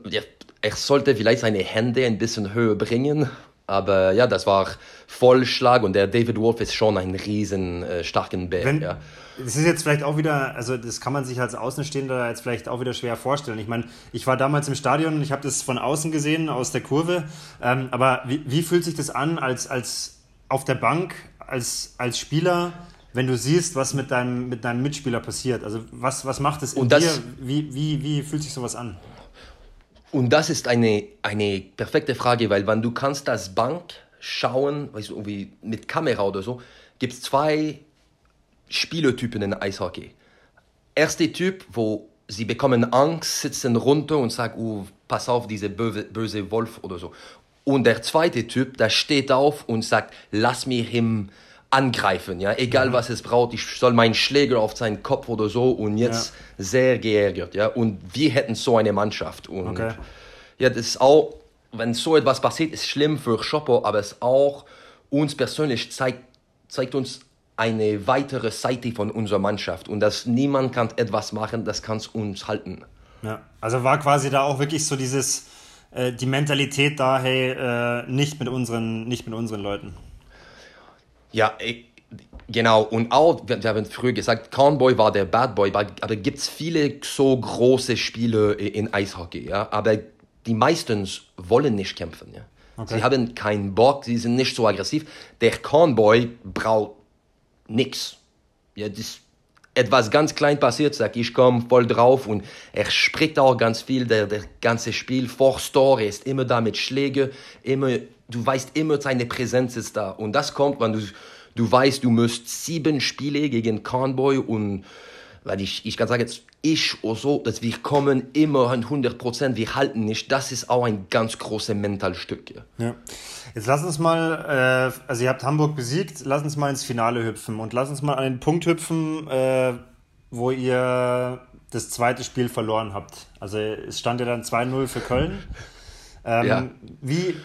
Speaker 2: Ja, er sollte vielleicht seine Hände ein bisschen höher bringen. Aber ja, das war Vollschlag und der David Wolf ist schon ein riesen äh, starken Bär. Wenn, ja.
Speaker 1: Das ist jetzt vielleicht auch wieder, also das kann man sich als Außenstehender jetzt vielleicht auch wieder schwer vorstellen. Ich meine, ich war damals im Stadion und ich habe das von außen gesehen, aus der Kurve. Ähm, aber wie, wie, fühlt sich das an, als, als auf der Bank, als, als Spieler, wenn du siehst, was mit deinem, mit deinem Mitspieler passiert? Also was, was macht es in und das, dir? Wie, wie, wie fühlt sich sowas an?
Speaker 2: Und das ist eine, eine perfekte Frage, weil wenn du kannst das Bank schauen, weißt du, irgendwie mit Kamera oder so, gibt es zwei Spielertypen in Eishockey. Erster Typ, wo sie bekommen Angst, sitzen runter und sagen, oh, pass auf, diese böse, böse Wolf oder so. Und der zweite Typ, der steht auf und sagt, lass mich ihm angreifen, ja, egal mhm. was es braucht, ich soll meinen Schläger auf seinen Kopf oder so und jetzt ja. sehr geärgert, ja, und wir hätten so eine Mannschaft und okay. ja, das ist auch, wenn so etwas passiert, ist schlimm für Schopper, aber es auch uns persönlich zeigt, zeigt uns eine weitere Seite von unserer Mannschaft und dass niemand kann etwas machen, das kann uns halten.
Speaker 1: Ja, also war quasi da auch wirklich so dieses, äh, die Mentalität da, hey, äh, nicht mit unseren, nicht mit unseren Leuten.
Speaker 2: Ja, ich, genau. Und auch, wir, wir haben früher gesagt, Conboy war der Bad Boy, aber gibt es viele so große Spiele in Eishockey, ja, aber die meisten wollen nicht kämpfen, ja. Okay. Sie haben keinen Bock, sie sind nicht so aggressiv. Der Conboy braucht nix. Ja, das etwas ganz klein passiert, sag ich komme voll drauf und er spricht auch ganz viel, der, der ganze Spiel vor Store ist immer da mit Schlägen, immer, du weißt immer, seine Präsenz ist da und das kommt, wenn du, du weißt, du musst sieben Spiele gegen Conboy und weil ich, ich kann sagen, jetzt ich oder so, dass wir kommen immer an 100 Prozent, wir halten nicht, das ist auch ein ganz großes Mentalstück. Ja.
Speaker 1: Jetzt lass uns mal, äh, also ihr habt Hamburg besiegt, lass uns mal ins Finale hüpfen und lass uns mal an den Punkt hüpfen, äh, wo ihr das zweite Spiel verloren habt. Also es stand ja dann 2-0 für Köln. Ähm, ja. wie,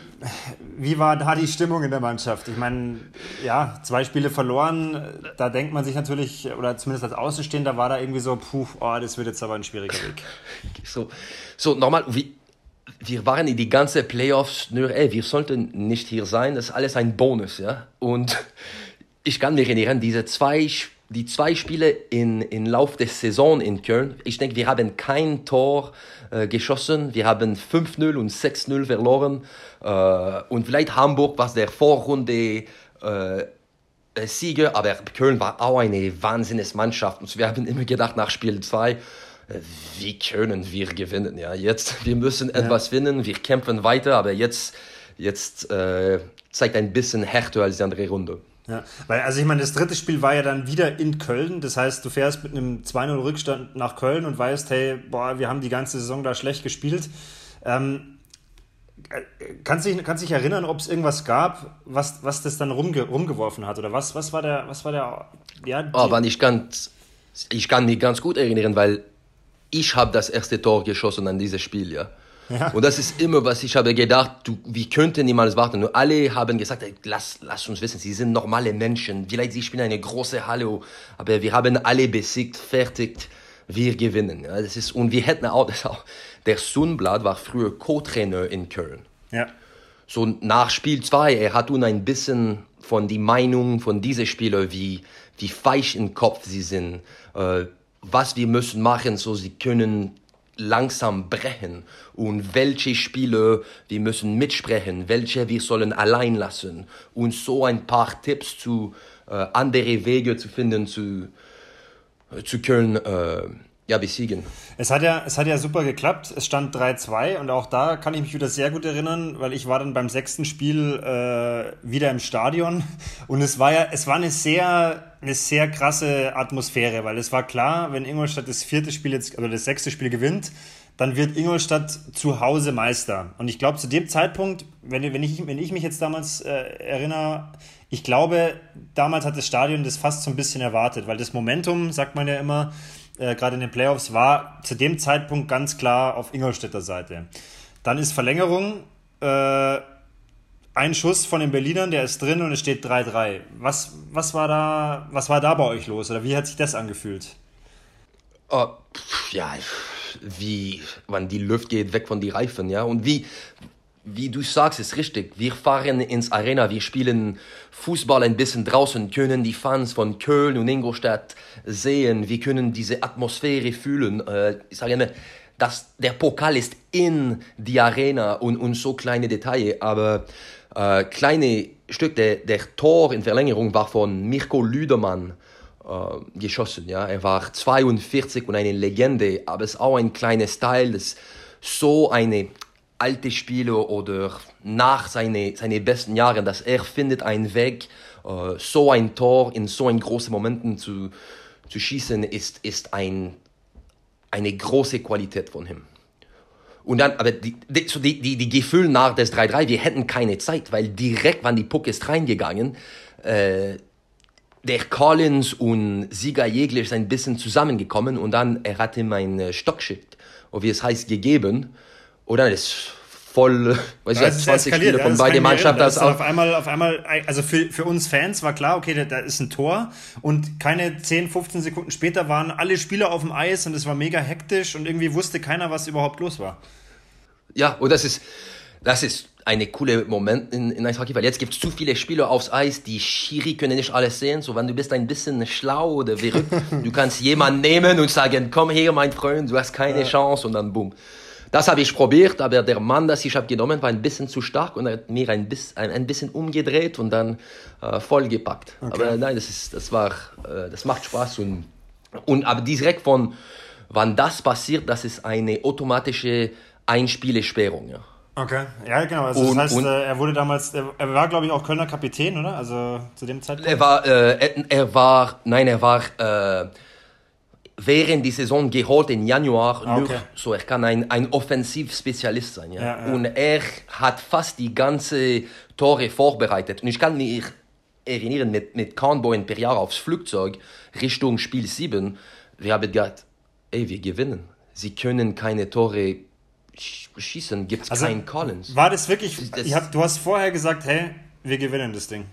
Speaker 1: wie war da die Stimmung in der Mannschaft? Ich meine, ja, zwei Spiele verloren, da denkt man sich natürlich, oder zumindest als Außenstehender war da irgendwie so, puh, oh, das wird jetzt aber ein schwieriger Weg. [laughs]
Speaker 2: So, so nochmal, wie, wir waren in die ganze Playoffs nur, ey, wir sollten nicht hier sein, das ist alles ein Bonus, ja. Und ich kann mich erinnern, diese zwei Spiele, die zwei Spiele in, in Lauf der Saison in Köln, ich denke, wir haben kein Tor äh, geschossen. Wir haben 5-0 und 6-0 verloren. Äh, und vielleicht Hamburg war der Vorrunde äh, Sieger, aber Köln war auch eine Wahnsinnsmannschaft. Und wir haben immer gedacht nach Spiel 2, äh, wie können wir gewinnen? Ja, jetzt, wir müssen ja. etwas finden, wir kämpfen weiter, aber jetzt, jetzt äh, zeigt ein bisschen härter als die andere Runde.
Speaker 1: Ja, weil, also ich meine, das dritte Spiel war ja dann wieder in Köln. Das heißt, du fährst mit einem 2-0 Rückstand nach Köln und weißt, hey, boah, wir haben die ganze Saison da schlecht gespielt. Ähm, kannst du dich, kannst dich erinnern, ob es irgendwas gab, was, was das dann rumge rumgeworfen hat? Oder was, was war der, was war der,
Speaker 2: ja? Aber nicht ganz, ich kann mich ganz gut erinnern, weil ich habe das erste Tor geschossen an dieses Spiel, ja. Ja. Und das ist immer, was ich habe gedacht, du, wir könnten niemals warten. Nur alle haben gesagt, ey, lass, lass uns wissen, sie sind normale Menschen. Vielleicht sie spielen eine große Halle, aber wir haben alle besiegt, fertig, wir gewinnen. Ja, das ist, und wir hätten auch, [laughs] das auch, der Sundblad war früher Co-Trainer in Köln. Ja. So nach Spiel 2, er hat uns ein bisschen von die Meinung von diesen Spielern, wie, wie feich im Kopf sie sind, äh, was wir müssen machen, so sie können langsam brechen und welche Spiele wir müssen mitsprechen, welche wir sollen allein lassen und so ein paar Tipps zu äh, andere Wege zu finden zu, äh, zu können. Äh, ja, besiegen.
Speaker 1: Es hat ja, es hat ja super geklappt. Es stand 3-2 und auch da kann ich mich wieder sehr gut erinnern, weil ich war dann beim sechsten Spiel äh, wieder im Stadion und es war ja, es war eine sehr, eine sehr krasse Atmosphäre, weil es war klar, wenn Ingolstadt das vierte Spiel jetzt, oder das sechste Spiel gewinnt, dann wird Ingolstadt zu Hause Meister. Und ich glaube, zu dem Zeitpunkt, wenn, wenn, ich, wenn ich mich jetzt damals äh, erinnere, ich glaube, damals hat das Stadion das fast so ein bisschen erwartet, weil das Momentum, sagt man ja immer, äh, gerade in den Playoffs, war zu dem Zeitpunkt ganz klar auf Ingolstädter Seite. Dann ist Verlängerung, äh, ein Schuss von den Berlinern, der ist drin und es steht 3-3. Was, was, war da, was war da bei euch los oder wie hat sich das angefühlt?
Speaker 2: Oh, ja, wie, wann die Luft geht weg von den Reifen, ja, und wie, wie du sagst, ist richtig. Wir fahren ins Arena, wir spielen Fußball ein bisschen draußen, können die Fans von Köln und Ingolstadt sehen, wir können diese Atmosphäre fühlen. Äh, ich sage immer, dass der Pokal ist in die Arena und, und so kleine Details, aber äh, kleine Stück, der, der Tor in Verlängerung war von Mirko Lüdermann äh, geschossen. Ja? Er war 42 und eine Legende, aber es ist auch ein kleines Teil, das so eine alte Spieler oder nach seinen seine besten Jahren, dass er findet einen Weg, äh, so ein Tor in so einen großen Momenten zu, zu schießen, ist, ist ein, eine große Qualität von ihm. Und dann, aber die, die, die, die, Gefühl nach des 3-3, wir hätten keine Zeit, weil direkt, wann die Puck ist reingegangen, äh, der Collins und Sieger Jeglich sind ein bisschen zusammengekommen und dann, er hat ihm einen Stock geschickt, oder wie es heißt, gegeben. Oder das ist voll, weiß
Speaker 1: ich, 20 Spiele von ja, beiden Mannschaften. Das auf einmal, auf einmal, also für, für uns Fans war klar, okay, da, da ist ein Tor und keine 10, 15 Sekunden später waren alle Spieler auf dem Eis und es war mega hektisch und irgendwie wusste keiner, was überhaupt los war.
Speaker 2: Ja, und das ist, das ist eine coole Moment in, in Eishockey, weil jetzt gibt es zu viele Spieler aufs Eis, die Schiri können nicht alles sehen. So, wenn du bist ein bisschen schlau oder verrückt, [laughs] du kannst jemanden nehmen und sagen, komm her, mein Freund, du hast keine ja. Chance und dann boom. Das habe ich probiert, aber der Mann, das ich habe genommen, war ein bisschen zu stark und er hat mir ein bisschen, ein, ein bisschen umgedreht und dann äh, vollgepackt. Okay. Aber nein, das ist, das war, äh, das macht Spaß und, und aber direkt von, wann das passiert, das ist eine automatische Einspielesperrung, ja.
Speaker 1: Okay, ja genau. Also und, das heißt, und, äh, er wurde damals, er, er war glaube ich auch Kölner Kapitän, oder? Also zu dem Zeitpunkt.
Speaker 2: Er war, äh, er war, nein, er war äh, während die Saison geholt im Januar. Ah, okay. Nur, so, er kann ein, ein Offensivspezialist sein. Ja? Ja, ja? Und er hat fast die ganze Tore vorbereitet. Und ich kann mich erinnern, mit, mit Kahnboy per Jahr aufs Flugzeug Richtung Spiel 7. Wir haben gedacht, ey, wir gewinnen. Sie können keine Tore schießen, gibt es also, keinen Collins.
Speaker 1: War das wirklich, das, hab, du hast vorher gesagt, hey, wir gewinnen das Ding.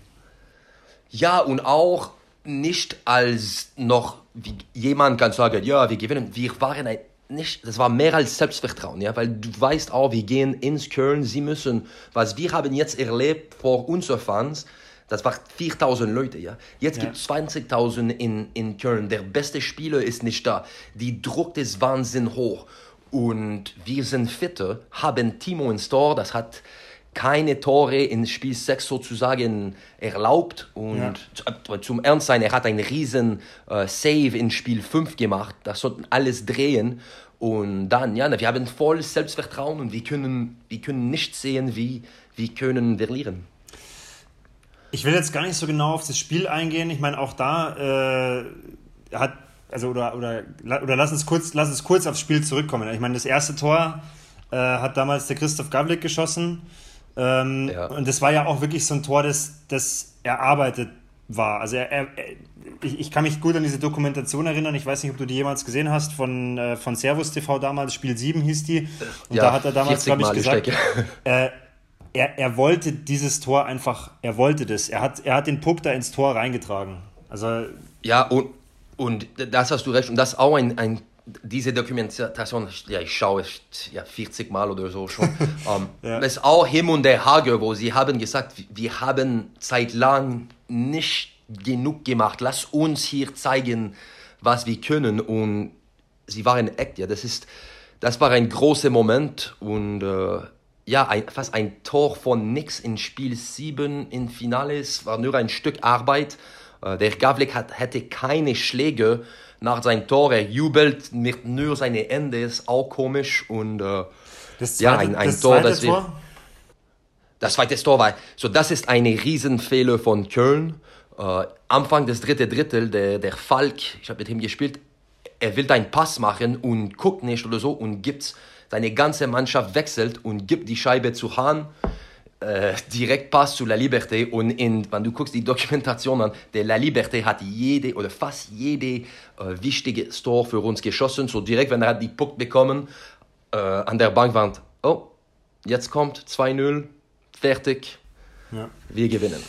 Speaker 2: Ja, und auch nicht als noch wie jemand kann sagen, ja, wir gewinnen. Wir waren ein, nicht, das war mehr als Selbstvertrauen, ja, weil du weißt auch, wir gehen ins Köln, sie müssen, was wir haben jetzt erlebt vor unseren Fans, das waren 4000 Leute, ja. Jetzt ja. gibt es 20.000 in, in Köln. Der beste Spieler ist nicht da. Die Druck ist Wahnsinn hoch. Und wir sind fitter, haben Timo ins Tor, das hat keine Tore in Spiel 6 sozusagen erlaubt. Und ja. zum Ernst sein, er hat einen riesen äh, Save in Spiel 5 gemacht. Das sollten alles drehen. Und dann, ja, wir haben voll Selbstvertrauen und wir können, wir können nicht sehen, wie wir können verlieren.
Speaker 1: Ich will jetzt gar nicht so genau auf das Spiel eingehen. Ich meine, auch da äh, hat, also oder, oder, oder lass, uns kurz, lass uns kurz aufs Spiel zurückkommen. Ich meine, das erste Tor äh, hat damals der Christoph Gavlik geschossen. Ähm, ja. Und das war ja auch wirklich so ein Tor, das, das erarbeitet war. Also er, er, ich, ich, kann mich gut an diese Dokumentation erinnern. Ich weiß nicht, ob du die jemals gesehen hast von, äh, von Servus TV damals. Spiel 7 hieß die. Und ja, da hat er damals, glaube ich, gesagt, [laughs] äh, er, er wollte dieses Tor einfach, er wollte das. Er hat, er hat den Puck da ins Tor reingetragen. Also
Speaker 2: ja, und, und das hast du recht. Und das ist auch ein, ein diese Dokumentation, ja, ich schaue es ja, 40 Mal oder so schon. um, [laughs] ähm, ja. Es ist auch Him und der Hage, wo sie haben gesagt, wir haben seit lang nicht genug gemacht. Lass uns hier zeigen, was wir können. Und sie waren echt, ja, das ist, das war ein großer Moment und äh, ja, ein, fast ein Tor von nix in Spiel 7 im Finale. Es war nur ein Stück Arbeit. Äh, der Gavlik hat, hätte keine Schläge nach seinem Tor, er jubelt mit nur seine Ende, ist auch komisch und äh,
Speaker 1: das zweite, ja, ein, ein das Tor, das Tor?
Speaker 2: Das zweite Tor war, so das ist eine Riesenfehler von Köln. Äh, Anfang des dritten Drittel, der, der Falk, ich habe mit ihm gespielt, er will einen Pass machen und guckt nicht oder so und gibt seine ganze Mannschaft wechselt und gibt die Scheibe zu Hahn äh, direkt Pass zu La Liberté und in, wenn du guckst die Dokumentation an, der La Liberté hat jede oder fast jede äh, wichtige Store für uns geschossen, so direkt, wenn er hat die Puck bekommen, äh, an der Bankwand, oh, jetzt kommt 2-0, fertig, ja. wir gewinnen.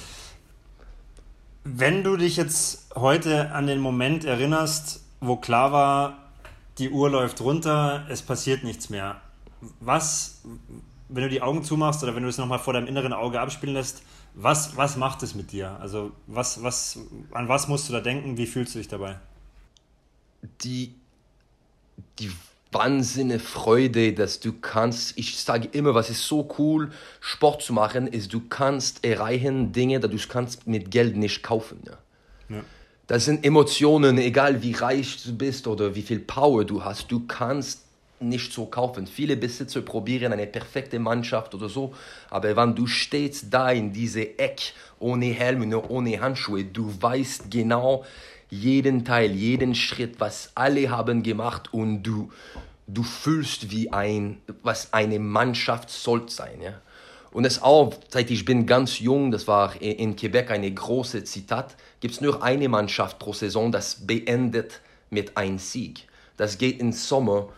Speaker 1: Wenn du dich jetzt heute an den Moment erinnerst, wo klar war, die Uhr läuft runter, es passiert nichts mehr. Was, wenn du die Augen zumachst oder wenn du es nochmal vor deinem inneren Auge abspielen lässt, was, was macht es mit dir? Also was, was, an was musst du da denken? Wie fühlst du dich dabei?
Speaker 2: Die, die wahnsinnige Freude, dass du kannst, ich sage immer, was ist so cool, Sport zu machen, ist, du kannst erreichen Dinge, die du kannst mit Geld nicht kaufen. Ja? ja. Das sind Emotionen, egal wie reich du bist oder wie viel Power du hast, du kannst nicht so kaufen. Viele Besitzer probieren eine perfekte Mannschaft oder so, aber wenn du stehst da in diese Eck ohne Helm, ohne Handschuhe, du weißt genau jeden Teil, jeden Schritt, was alle haben gemacht und du, du fühlst wie ein, was eine Mannschaft soll sein. Ja? Und es auch, seit ich bin ganz jung, das war in Quebec eine große Zitat, gibt es nur eine Mannschaft pro Saison, das beendet mit einem Sieg. Das geht im Sommer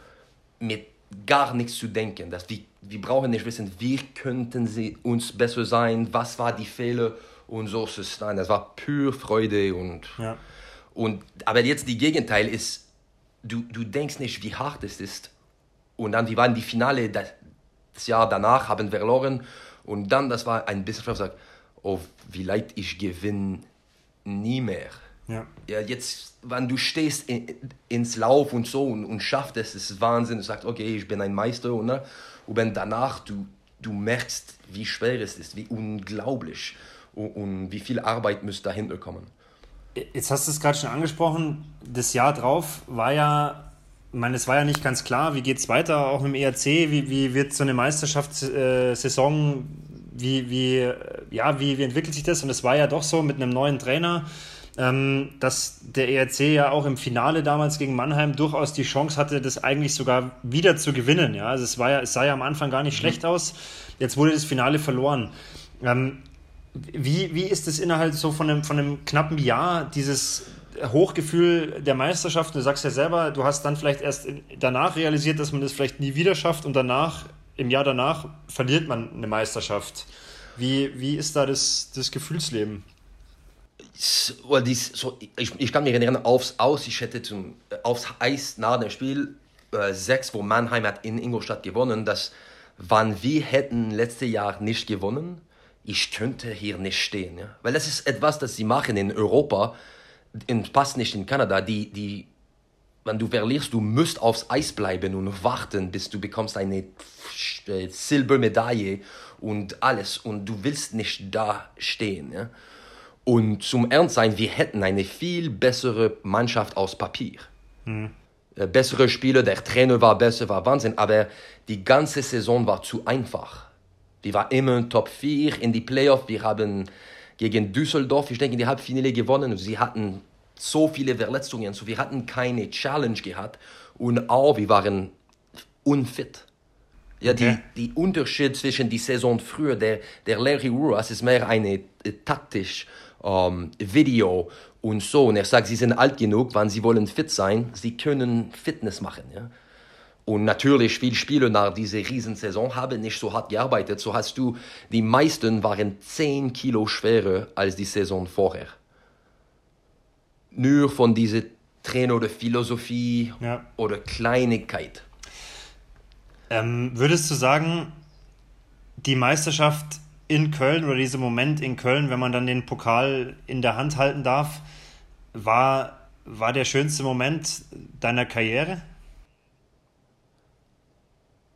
Speaker 2: mit gar nichts zu denken. Dass wir, wir brauchen nicht wissen, wie könnten sie uns besser sein, was war die Fehler und so. Nein, das war pure Freude und, ja. und aber jetzt die Gegenteil ist, du, du denkst nicht, wie hart es ist. Und dann, wir waren die Finale das, das Jahr danach, haben verloren und dann, das war ein bisschen, ich sage, oh, wie leid ich gewinne nie mehr. Ja. ja, jetzt, wenn du stehst in, ins Lauf und so und, und schaffst es, ist Wahnsinn. Du sagst, okay, ich bin ein Meister. Und, ne? und wenn danach du, du merkst, wie schwer es ist, wie unglaublich und, und wie viel Arbeit muss dahinter kommen.
Speaker 1: Jetzt hast du es gerade schon angesprochen. Das Jahr drauf war ja, ich meine, es war ja nicht ganz klar, wie geht es weiter, auch mit dem ERC, wie, wie wird so eine Meisterschaftssaison, wie, wie, ja, wie, wie entwickelt sich das? Und es war ja doch so mit einem neuen Trainer ähm, dass der ERC ja auch im Finale damals gegen Mannheim durchaus die Chance hatte, das eigentlich sogar wieder zu gewinnen. Ja? Also es, war ja, es sah ja am Anfang gar nicht mhm. schlecht aus. Jetzt wurde das Finale verloren. Ähm, wie, wie ist es innerhalb so von einem, von einem knappen Jahr, dieses, Hochgefühl der Meisterschaft. Du sagst ja selber, du hast dann vielleicht erst danach realisiert, dass man das vielleicht nie wieder schafft und danach, im Jahr danach, verliert man eine Meisterschaft. Wie, wie ist da das, das Gefühlsleben?
Speaker 2: So, so, ich, ich kann mich erinnern, aufs Aus, ich hätte zum, aufs Eis nach dem Spiel äh, 6, wo Mannheim hat in Ingolstadt gewonnen, dass wann wir hätten letztes Jahr nicht gewonnen, ich könnte hier nicht stehen. Ja? Weil das ist etwas, das sie machen in Europa, in, passt nicht in Kanada. Die, die, wenn du verlierst, du musst aufs Eis bleiben und warten, bis du bekommst eine äh, Silbermedaille und alles. Und du willst nicht da stehen. Ja? Und zum Ernst sein, wir hätten eine viel bessere Mannschaft aus Papier. Hm. Bessere Spieler, der Trainer war besser, war Wahnsinn, aber die ganze Saison war zu einfach. Wir waren immer Top 4 in die Playoffs. Wir haben gegen Düsseldorf, ich denke, in die Halbfinale gewonnen. Sie hatten so viele Verletzungen, so wir hatten keine Challenge gehabt und auch wir waren unfit. Ja, okay. die, die Unterschied zwischen die Saison früher, der, der Larry Ruas ist mehr eine äh, taktisch ähm, Video und so. Und er sagt, sie sind alt genug, wann sie wollen fit sein, sie können Fitness machen. Ja? Und natürlich, viele Spieler nach dieser Riesensaison haben nicht so hart gearbeitet. So hast du, die meisten waren 10 Kilo schwerer als die Saison vorher. Nur von dieser Trainer oder Philosophie ja. oder Kleinigkeit.
Speaker 1: Ähm, würdest du sagen, die Meisterschaft in Köln oder dieser Moment in Köln, wenn man dann den Pokal in der Hand halten darf, war, war der schönste Moment deiner Karriere?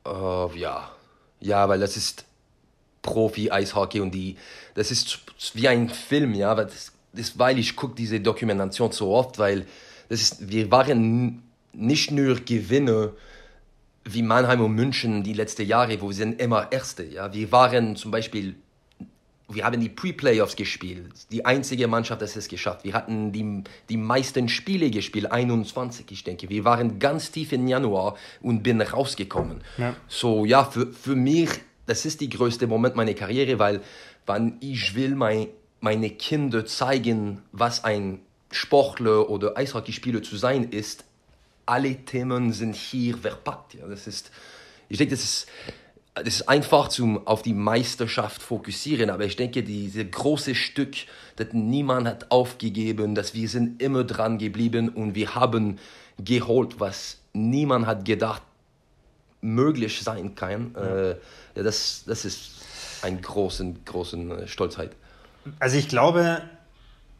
Speaker 2: Uh, ja. Ja, weil das ist Profi-Eishockey und die, das ist wie ein Film, ja, das, das, weil ich gucke diese Dokumentation so oft, weil das ist, wir waren nicht nur Gewinner wie Mannheim und München die letzten Jahre, wo wir sind immer Erste, ja, wir waren zum Beispiel wir haben die Pre-Playoffs gespielt. Die einzige Mannschaft, das es geschafft. Wir hatten die, die meisten Spiele gespielt, 21, ich denke. Wir waren ganz tief im Januar und bin rausgekommen. Ja. So, ja, für, für mich, das ist die größte Moment meiner Karriere, weil, wann ich will mein, meine Kinder zeigen, was ein Sportler oder Eishockeyspieler zu sein ist, alle Themen sind hier verpackt. Ja. Das ist, ich denke, das ist, das ist einfach zum auf die Meisterschaft fokussieren, aber ich denke, dieses große Stück, das niemand hat aufgegeben, dass wir sind immer dran geblieben und wir haben geholt, was niemand hat gedacht möglich sein kann. Ja. Äh, das, das ist ein großen, großen äh, Stolzheit.
Speaker 1: Also ich glaube,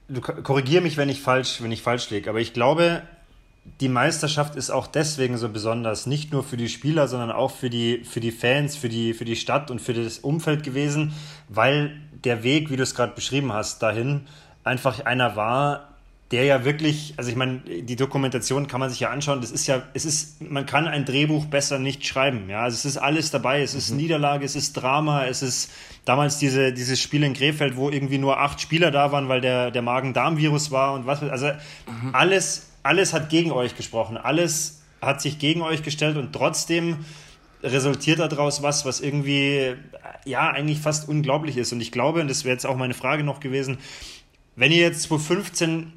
Speaker 1: du korrigier mich, wenn ich falsch, wenn ich falsch liege, aber ich glaube, die Meisterschaft ist auch deswegen so besonders, nicht nur für die Spieler, sondern auch für die, für die Fans, für die, für die Stadt und für das Umfeld gewesen, weil der Weg, wie du es gerade beschrieben hast, dahin einfach einer war, der ja wirklich, also ich meine, die Dokumentation kann man sich ja anschauen, das ist ja, es ist, man kann ein Drehbuch besser nicht schreiben, ja, also es ist alles dabei, es ist mhm. Niederlage, es ist Drama, es ist damals diese, dieses Spiel in Krefeld, wo irgendwie nur acht Spieler da waren, weil der, der Magen-Darm-Virus war und was, also mhm. alles alles hat gegen euch gesprochen, alles hat sich gegen euch gestellt und trotzdem resultiert daraus was, was irgendwie, ja, eigentlich fast unglaublich ist. Und ich glaube, und das wäre jetzt auch meine Frage noch gewesen, wenn ihr jetzt 2015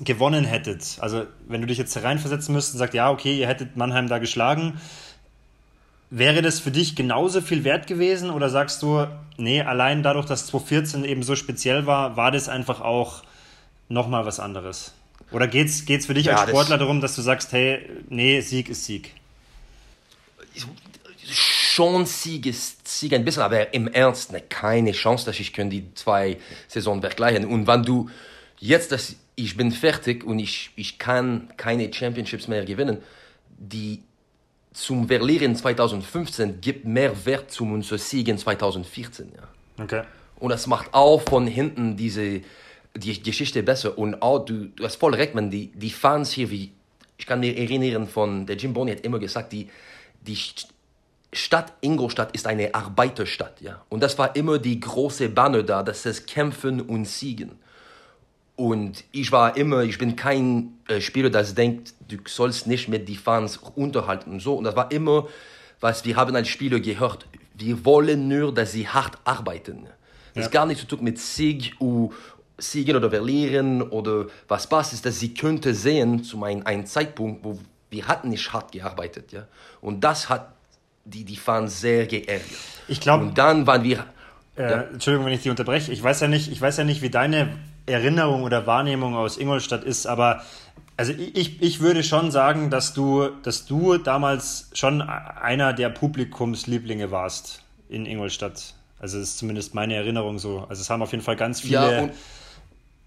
Speaker 1: gewonnen hättet, also wenn du dich jetzt reinversetzen müsstest und sagst, ja, okay, ihr hättet Mannheim da geschlagen, wäre das für dich genauso viel wert gewesen oder sagst du, nee, allein dadurch, dass 2014 eben so speziell war, war das einfach auch nochmal was anderes? Oder geht es für dich ja, als Sportler darum, dass du sagst, hey, nee, Sieg ist Sieg?
Speaker 2: Schon Sieg ist Sieg ein bisschen, aber im Ernst ne, keine Chance, dass ich können die zwei Saisonen vergleichen. Und wenn du jetzt, dass ich bin fertig und ich, ich kann keine Championships mehr gewinnen, die zum Verlieren 2015 gibt mehr Wert zum unser Sieg in 2014. Ja. Okay. Und das macht auch von hinten diese die Geschichte besser. Und auch, du, du hast voll recht, man, die, die Fans hier, wie, ich kann mich erinnern von, der Jim Boney hat immer gesagt, die, die Stadt Ingolstadt ist eine Arbeiterstadt, ja. Und das war immer die große Banner da, das ist Kämpfen und Siegen. Und ich war immer, ich bin kein äh, Spieler, das denkt, du sollst nicht mit die Fans unterhalten und so. Und das war immer, was wir haben als Spieler gehört. Wir wollen nur, dass sie hart arbeiten. Das ja. ist gar nicht zu tun mit Sieg siegen oder verlieren oder was passt ist, dass sie könnte sehen zu einem, einem Zeitpunkt, wo wir hatten nicht hart gearbeitet, ja. Und das hat die, die Fans sehr geärgert.
Speaker 1: Ich glaube.
Speaker 2: Und dann waren wir.
Speaker 1: Äh, ja. Entschuldigung, wenn ich die unterbreche. Ich weiß ja nicht, ich weiß ja nicht, wie deine Erinnerung oder Wahrnehmung aus Ingolstadt ist, aber also ich, ich würde schon sagen, dass du, dass du damals schon einer der Publikumslieblinge warst in Ingolstadt. Also ist zumindest meine Erinnerung so. Also es haben auf jeden Fall ganz viele ja,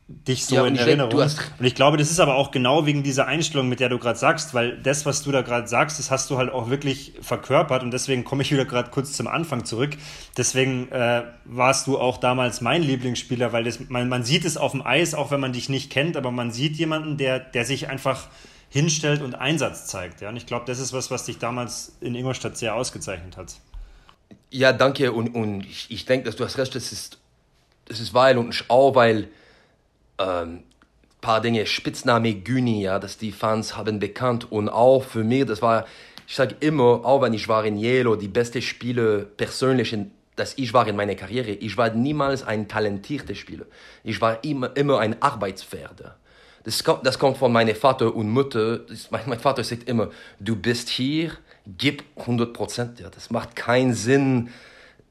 Speaker 1: dich so ja, in Erinnerung. Denk, und ich glaube, das ist aber auch genau wegen dieser Einstellung, mit der du gerade sagst, weil das, was du da gerade sagst, das hast du halt auch wirklich verkörpert und deswegen komme ich wieder gerade kurz zum Anfang zurück. Deswegen äh, warst du auch damals mein Lieblingsspieler, weil das, man, man sieht es auf dem Eis, auch wenn man dich nicht kennt, aber man sieht jemanden, der, der sich einfach hinstellt und Einsatz zeigt. Ja? Und ich glaube, das ist was, was dich damals in Ingolstadt sehr ausgezeichnet hat.
Speaker 2: Ja, danke. Und, und ich, ich denke, dass du hast recht, das ist, das ist weil und auch weil ähm, paar Dinge, Spitzname Güni, ja, dass die Fans haben bekannt und auch für mich, das war, ich sage immer, auch wenn ich war in Yellow, die beste Spiele persönlich, in, dass ich war in meiner Karriere, ich war niemals ein talentierter Spieler. Ich war immer, immer ein Arbeitspferd. Das kommt, das kommt von meinem Vater und Mutter. Das, mein, mein Vater sagt immer, du bist hier, gib 100 Prozent. Ja. Das macht keinen Sinn,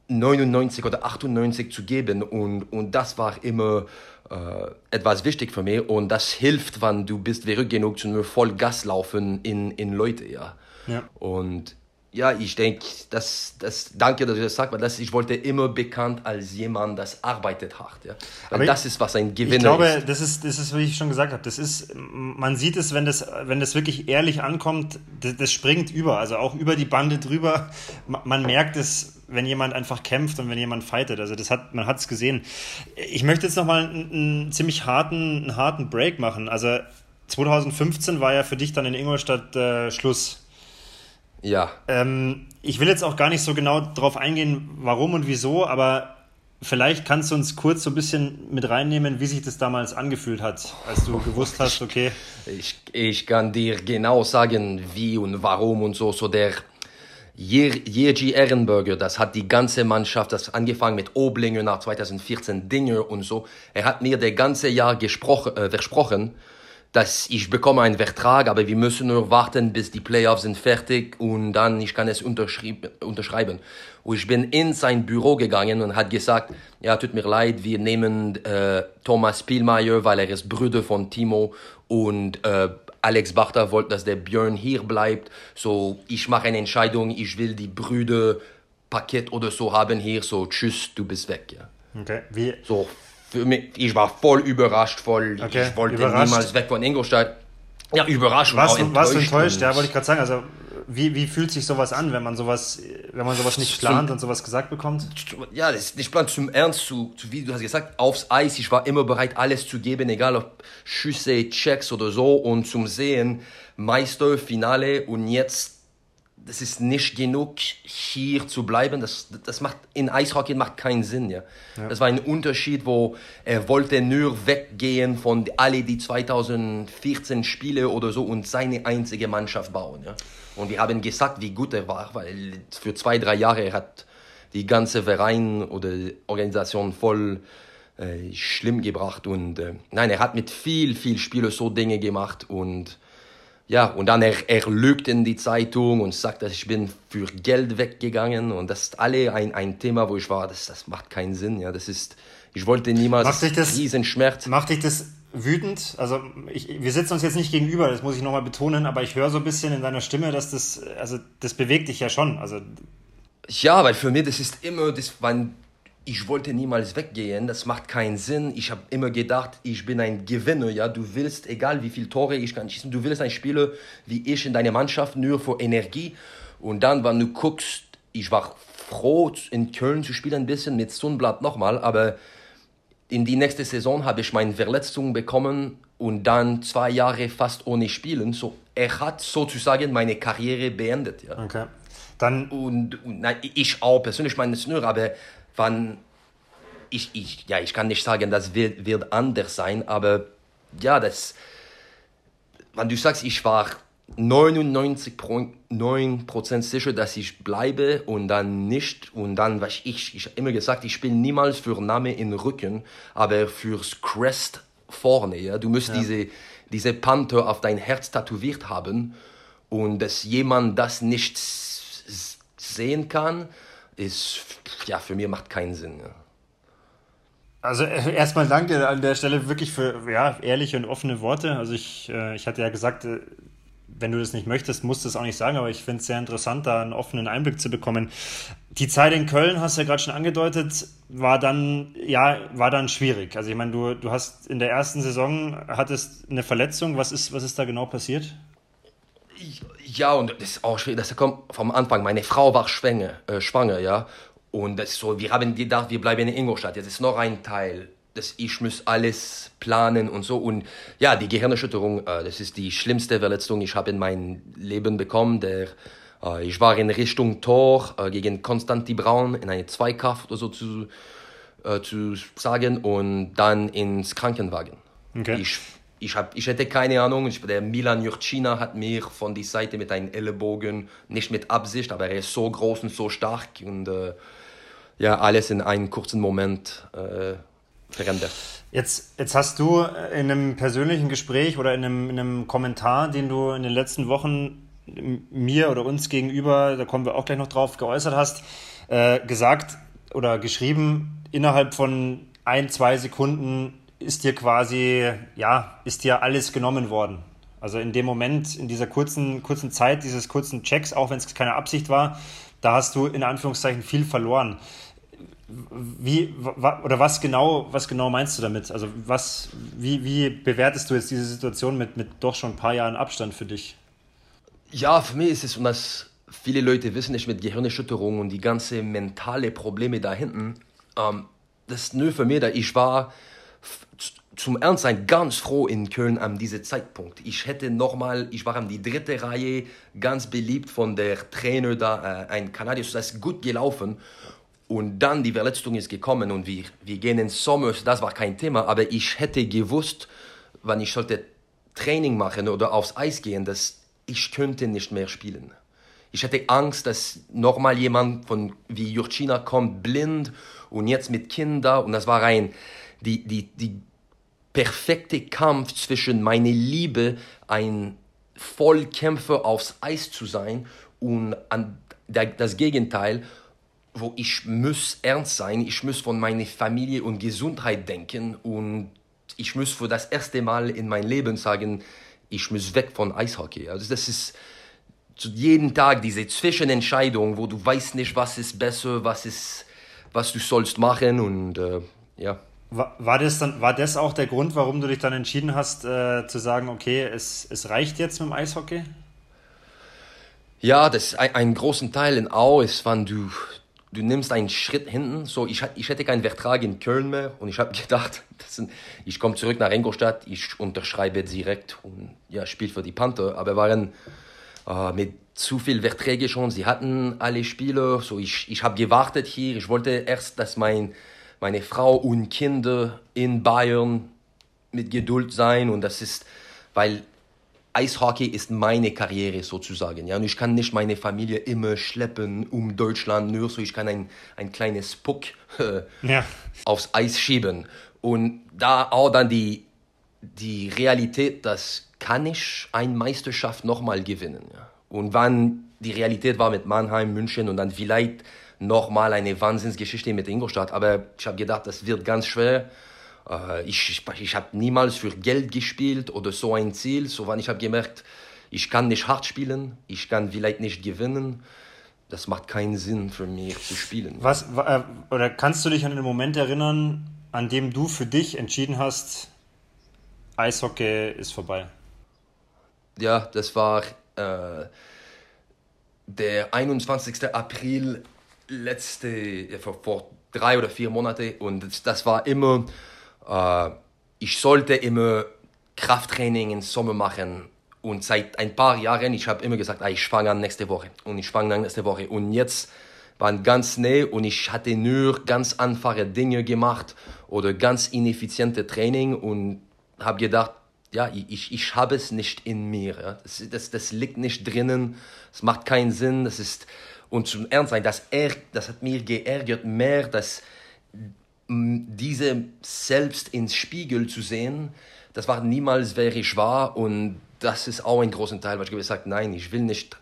Speaker 2: 99 oder 98 zu geben. Und, und das war immer äh, etwas wichtig für mich und das hilft, wenn du bist verrückt genug zu nur voll Gas laufen in, in Leute, ja. ja. Und ja, ich denke, das, das, danke, dass du das sagst, weil das, ich wollte immer bekannt als jemand, das arbeitet hart. Ja. Weil Aber das ist, was ein Gewinner ist.
Speaker 1: Ich glaube, ist. das ist, das ist, wie ich schon gesagt habe, das ist, man sieht es, wenn das, wenn das wirklich ehrlich ankommt, das, das springt über, also auch über die Bande drüber. Man merkt es, wenn jemand einfach kämpft und wenn jemand fightet. Also das hat, man hat es gesehen. Ich möchte jetzt nochmal einen, einen ziemlich harten, einen harten Break machen. Also 2015 war ja für dich dann in Ingolstadt äh, Schluss.
Speaker 2: Ja.
Speaker 1: Ähm, ich will jetzt auch gar nicht so genau darauf eingehen, warum und wieso, aber vielleicht kannst du uns kurz so ein bisschen mit reinnehmen, wie sich das damals angefühlt hat, als du gewusst hast, okay.
Speaker 2: Ich, ich kann dir genau sagen, wie und warum und so. So der Jerzy Ehrenberger, das hat die ganze Mannschaft, das angefangen mit Oblinger nach 2014, Dinger und so. Er hat mir das ganze Jahr gesprochen, äh, versprochen, dass ich bekomme einen Vertrag, aber wir müssen nur warten, bis die Playoffs sind fertig und dann ich kann es unterschreiben. Und ich bin in sein Büro gegangen und hat gesagt, ja, tut mir leid, wir nehmen äh, Thomas Spielmeier, weil er ist Bruder von Timo und äh, Alex Bachter wollte, dass der Björn hier bleibt. So, ich mache eine Entscheidung, ich will die Brüder Paket oder so haben hier, so tschüss, du bist weg. Ja.
Speaker 1: Okay, wie?
Speaker 2: So, für mich, ich war voll überrascht, voll, okay. ich wollte überrascht. niemals weg von Ingolstadt. Ja, überrascht.
Speaker 1: Du, warst du enttäuscht? Ja, wollte ich gerade sagen. Also, wie, wie fühlt sich sowas an, wenn man sowas, wenn man sowas nicht plant zum, und sowas gesagt bekommt?
Speaker 2: Ja, das, ich plan zum Ernst, zu, zu, wie du hast gesagt, aufs Eis. Ich war immer bereit, alles zu geben, egal ob Schüsse, Checks oder so. Und zum Sehen, Meister, Finale und jetzt das ist nicht genug, hier zu bleiben. Das, das macht in Eishockey macht keinen Sinn. Ja. ja. Das war ein Unterschied, wo er wollte nur weggehen von alle die 2014 Spiele oder so und seine einzige Mannschaft bauen. Ja. Und wir haben gesagt, wie gut er war, weil für zwei, drei Jahre er hat die ganze Verein oder Organisation voll äh, schlimm gebracht. Und äh, nein, er hat mit viel, viel Spielern so Dinge gemacht und ja, und dann er, er lügt in die Zeitung und sagt, dass ich bin für Geld weggegangen und das ist alle ein, ein Thema, wo ich war, das, das macht keinen Sinn, ja, das ist, ich wollte niemals
Speaker 1: macht dich das, diesen Schmerz. Macht dich das wütend? Also ich, wir sitzen uns jetzt nicht gegenüber, das muss ich nochmal betonen, aber ich höre so ein bisschen in deiner Stimme, dass das, also das bewegt dich ja schon, also
Speaker 2: ja, weil für mich das ist immer, das, wann ich wollte niemals weggehen, das macht keinen Sinn. Ich habe immer gedacht, ich bin ein Gewinner, ja, du willst, egal wie viele Tore ich kann schießen, du willst ein Spieler wie ich in deiner Mannschaft, nur für Energie. Und dann, wenn du guckst, ich war froh, in Köln zu spielen, ein bisschen mit Sundblatt nochmal, aber in die nächste Saison habe ich meine Verletzung bekommen und dann zwei Jahre fast ohne Spielen. So, er hat sozusagen meine Karriere beendet, ja.
Speaker 1: Okay. Dann
Speaker 2: und, und nein, ich auch persönlich meine es nur, aber wann ich, ich, ja, ich kann nicht sagen, das wird, wird anders sein, aber ja, das, wenn du sagst, ich war 99,9% sicher, dass ich bleibe und dann nicht. Und dann, was ich, ich habe immer gesagt, ich spiele niemals für Name in Rücken, aber fürs Crest vorne. Ja? Du musst ja. diese, diese Panther auf dein Herz tätowiert haben und dass jemand das nicht sehen kann, ist, ja, für mich macht keinen Sinn. Ja.
Speaker 1: Also äh, erstmal danke an der Stelle wirklich für ja, ehrliche und offene Worte. Also ich, äh, ich hatte ja gesagt, äh, wenn du das nicht möchtest, musst du es auch nicht sagen, aber ich finde es sehr interessant, da einen offenen Einblick zu bekommen. Die Zeit in Köln, hast du ja gerade schon angedeutet, war dann, ja, war dann schwierig. Also ich meine, du, du hast in der ersten Saison hattest eine Verletzung. Was ist, was ist da genau passiert?
Speaker 2: Ja, und das ist auch schwierig. Das kommt vom Anfang. Meine Frau war schwanger, äh, schwanger ja. Und das ist so, wir haben gedacht, wir bleiben in Ingolstadt. Jetzt ist noch ein Teil, dass ich muss alles planen und so. Und ja, die Gehirnerschütterung, äh, das ist die schlimmste Verletzung, ich habe in meinem Leben bekommen. Der, äh, ich war in Richtung Tor äh, gegen Konstantin Braun in eine Zweikampf oder so zu, äh, zu sagen und dann ins Krankenwagen. Okay. Ich, ich, hab, ich hätte keine Ahnung, ich, der Milan Jurcina hat mir von der Seite mit einem Ellenbogen, nicht mit Absicht, aber er ist so groß und so stark und äh, ja, alles in einem kurzen Moment äh, verändert.
Speaker 1: Jetzt, jetzt hast du in einem persönlichen Gespräch oder in einem, in einem Kommentar, den du in den letzten Wochen mir oder uns gegenüber, da kommen wir auch gleich noch drauf, geäußert hast, äh, gesagt oder geschrieben, innerhalb von ein, zwei Sekunden ist dir quasi, ja, ist dir alles genommen worden. Also in dem Moment, in dieser kurzen, kurzen Zeit, dieses kurzen Checks, auch wenn es keine Absicht war, da hast du in Anführungszeichen viel verloren. Wie oder was genau, was genau meinst du damit? Also was, wie, wie bewertest du jetzt diese Situation mit, mit doch schon ein paar Jahren Abstand für dich?
Speaker 2: Ja, für mich ist es, das viele Leute wissen nicht mit Gehirnerschütterung und die ganze mentale Probleme da hinten, ähm, das ist nur für mich, da ich war zum Ernstsein ganz froh in Köln an diesem Zeitpunkt. Ich hätte nochmal, ich war an die dritte Reihe, ganz beliebt von der Trainer da, äh, ein Kanadier, das ist gut gelaufen. Und dann die Verletzung ist gekommen und wir, wir gehen ins Sommer, das war kein Thema, aber ich hätte gewusst, wann ich sollte Training machen oder aufs Eis gehen, dass ich könnte nicht mehr spielen. Ich hatte Angst, dass nochmal jemand von wie Jurcina kommt, blind und jetzt mit Kindern und das war ein, die, die, die perfekte Kampf zwischen meine Liebe, ein Vollkämpfer aufs Eis zu sein und an das Gegenteil, wo ich muss ernst sein, ich muss von meiner Familie und Gesundheit denken und ich muss für das erste Mal in meinem Leben sagen, ich muss weg von Eishockey. Also das ist jeden Tag diese Zwischenentscheidung, wo du weißt nicht, was ist besser, was ist, was du sollst machen und äh, ja.
Speaker 1: War, war, das dann, war das auch der Grund, warum du dich dann entschieden hast, äh, zu sagen, okay, es, es reicht jetzt mit dem Eishockey?
Speaker 2: Ja, das ein, ein großen Teil in Au ist, wenn du, du nimmst einen Schritt hinten. So, ich, ich hätte keinen Vertrag in Köln mehr und ich habe gedacht, [laughs] sind, ich komme zurück nach Ingolstadt, ich unterschreibe direkt und ja, spiele für die Panther. Aber waren äh, mit zu viel Verträge schon. Sie hatten alle Spieler. So, ich, ich habe gewartet hier. Ich wollte erst, dass mein, meine Frau und Kinder in Bayern mit Geduld sein und das ist, weil Eishockey ist meine Karriere sozusagen. Ja? Und ich kann nicht meine Familie immer schleppen um Deutschland, nur so ich kann ein, ein kleines Puck äh, ja. aufs Eis schieben. Und da auch dann die, die Realität, dass kann ich eine Meisterschaft nochmal gewinnen. Ja? Und wann die Realität war mit Mannheim, München und dann vielleicht nochmal eine Wahnsinnsgeschichte mit Ingolstadt. Aber ich habe gedacht, das wird ganz schwer. Äh, ich, ich, habe niemals für Geld gespielt oder so ein Ziel. So, wann ich habe gemerkt, ich kann nicht hart spielen, ich kann vielleicht nicht gewinnen. Das macht keinen Sinn für mich zu spielen.
Speaker 1: Was, äh, oder kannst du dich an den Moment erinnern, an dem du für dich entschieden hast, Eishockey ist vorbei?
Speaker 2: Ja, das war äh, der 21. April letzte, vor, vor drei oder vier Monaten und das, war immer äh, ich sollte immer Krafttraining im Sommer machen. Und seit ein paar Jahren, ich habe immer gesagt, ah, ich fange an nächste Woche. Und ich fange an nächste Woche. Und jetzt waren ganz nah und ich hatte nur ganz einfache Dinge gemacht oder ganz ineffiziente Training und habe gedacht, ja, ich, ich habe es nicht in mir. Ja. Das, das, das liegt nicht drinnen, es macht keinen Sinn, das ist, und zum Ernst sein, das, das hat mir geärgert mehr, dass diese selbst ins Spiegel zu sehen, das war niemals wäre ich wahr und das ist auch ein großer Teil, weil ich gesagt nein, ich will nicht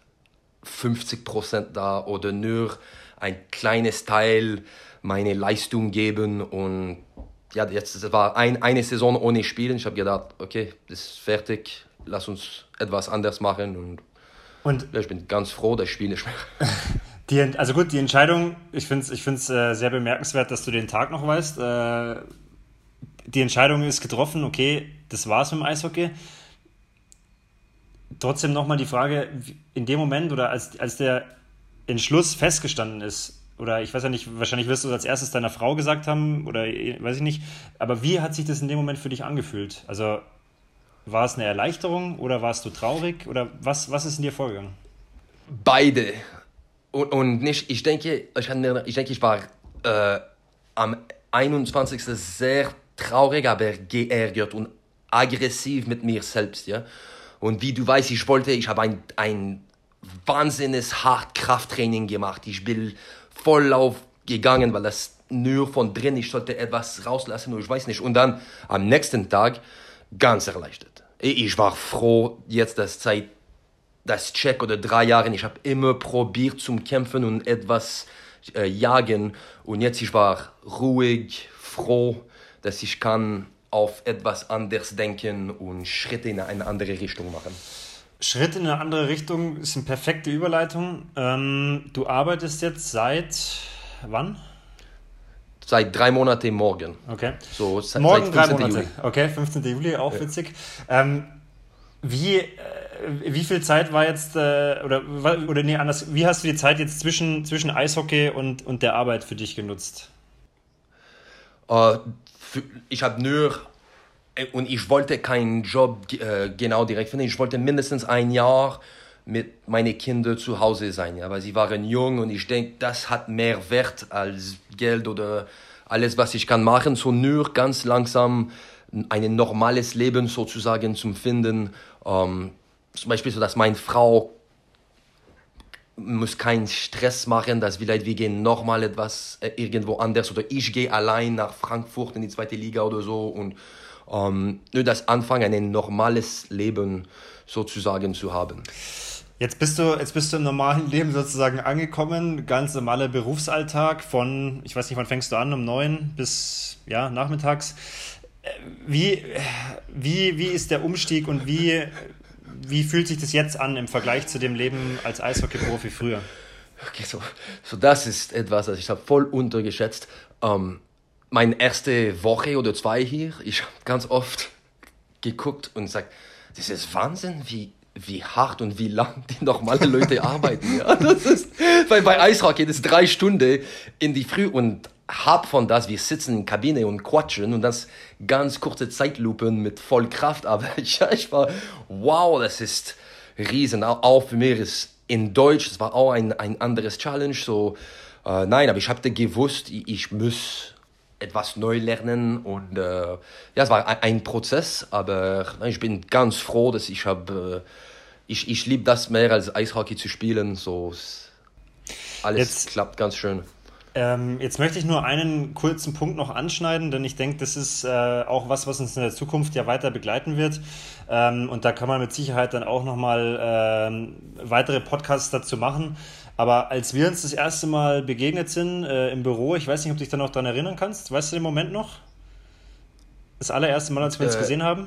Speaker 2: 50 Prozent da oder nur ein kleines Teil meine Leistung geben und ja, jetzt das war ein, eine Saison ohne Spielen. Ich habe gedacht, okay, das ist fertig, lass uns etwas anders machen und, und ja, ich bin ganz froh, dass ich spiele nicht mehr. [laughs]
Speaker 1: Die, also gut, die Entscheidung, ich finde es ich äh, sehr bemerkenswert, dass du den Tag noch weißt. Äh, die Entscheidung ist getroffen, okay, das war's mit dem Eishockey. Trotzdem nochmal die Frage, in dem Moment oder als, als der Entschluss festgestanden ist, oder ich weiß ja nicht, wahrscheinlich wirst du es als erstes deiner Frau gesagt haben, oder weiß ich nicht, aber wie hat sich das in dem Moment für dich angefühlt? Also war es eine Erleichterung oder warst du traurig oder was, was ist in dir vorgegangen?
Speaker 2: Beide. Und, und nicht, ich denke, ich, ich denke, ich war äh, am 21. sehr traurig, aber geärgert und aggressiv mit mir selbst, ja. Und wie du weißt, ich wollte, ich habe ein, ein wahnsinniges hart Krafttraining gemacht. Ich bin voll aufgegangen, weil das nur von drin, ich sollte etwas rauslassen und ich weiß nicht. Und dann am nächsten Tag ganz erleichtert. Ich war froh, jetzt das Zeit das Check oder drei Jahre, ich habe immer probiert zum Kämpfen und etwas äh, jagen und jetzt ich war ruhig, froh, dass ich kann auf etwas anderes denken und Schritte in eine andere Richtung machen.
Speaker 1: Schritt in eine andere Richtung ist eine perfekte Überleitung. Ähm, du arbeitest jetzt seit wann?
Speaker 2: Seit drei Monaten morgen.
Speaker 1: Okay.
Speaker 2: So,
Speaker 1: seit, morgen seit drei Monate. Juli. Okay, 15. Juli, auch ja. witzig. Ähm, wie, äh, wie viel Zeit war jetzt, äh, oder, oder nee, anders, wie hast du die Zeit jetzt zwischen, zwischen Eishockey und, und der Arbeit für dich genutzt?
Speaker 2: Uh, für, ich habe nur, äh, und ich wollte keinen Job äh, genau direkt finden, ich wollte mindestens ein Jahr mit meinen Kindern zu Hause sein, ja, weil sie waren jung und ich denke, das hat mehr Wert als Geld oder alles, was ich kann machen, so nur ganz langsam ein normales Leben sozusagen zu finden. Ähm, zum Beispiel so, dass meine Frau muss keinen Stress machen, dass vielleicht wir gehen nochmal etwas äh, irgendwo anders oder ich gehe allein nach Frankfurt in die zweite Liga oder so und ähm, nur das Anfangen, ein normales Leben sozusagen zu haben.
Speaker 1: Jetzt bist du, jetzt bist du im normalen [laughs] Leben sozusagen angekommen, ganz normaler Berufsalltag von, ich weiß nicht, wann fängst du an, um neun bis ja, nachmittags. Wie, wie, wie ist der Umstieg und wie, wie fühlt sich das jetzt an im Vergleich zu dem Leben als Eishockey-Profi früher?
Speaker 2: Okay, so, so das ist etwas, das ich habe voll untergeschätzt. Ähm, meine erste Woche oder zwei hier, ich habe ganz oft geguckt und gesagt, das ist Wahnsinn, wie, wie hart und wie lang die normale Leute [laughs] arbeiten. Ja, das ist, weil bei Eishockey ist drei Stunden in die Früh und hab von das, wir sitzen in der Kabine und quatschen und das ganz kurze Zeitlupen mit voll Kraft, [laughs] aber ja, ich war, wow, das ist riesen, auch für mich ist in Deutsch, das war auch ein, ein anderes Challenge, so, äh, nein, aber ich habe gewusst, ich, ich muss etwas neu lernen und äh, ja, es war ein, ein Prozess, aber ich bin ganz froh, dass ich habe, äh, ich, ich liebe das mehr als Eishockey zu spielen, so, alles Jetzt. klappt ganz schön.
Speaker 1: Ähm, jetzt möchte ich nur einen kurzen Punkt noch anschneiden, denn ich denke, das ist äh, auch was, was uns in der Zukunft ja weiter begleiten wird. Ähm, und da kann man mit Sicherheit dann auch nochmal ähm, weitere Podcasts dazu machen. Aber als wir uns das erste Mal begegnet sind äh, im Büro, ich weiß nicht, ob du dich da noch daran erinnern kannst, weißt du den Moment noch? Das allererste Mal, als wir uns äh, gesehen haben?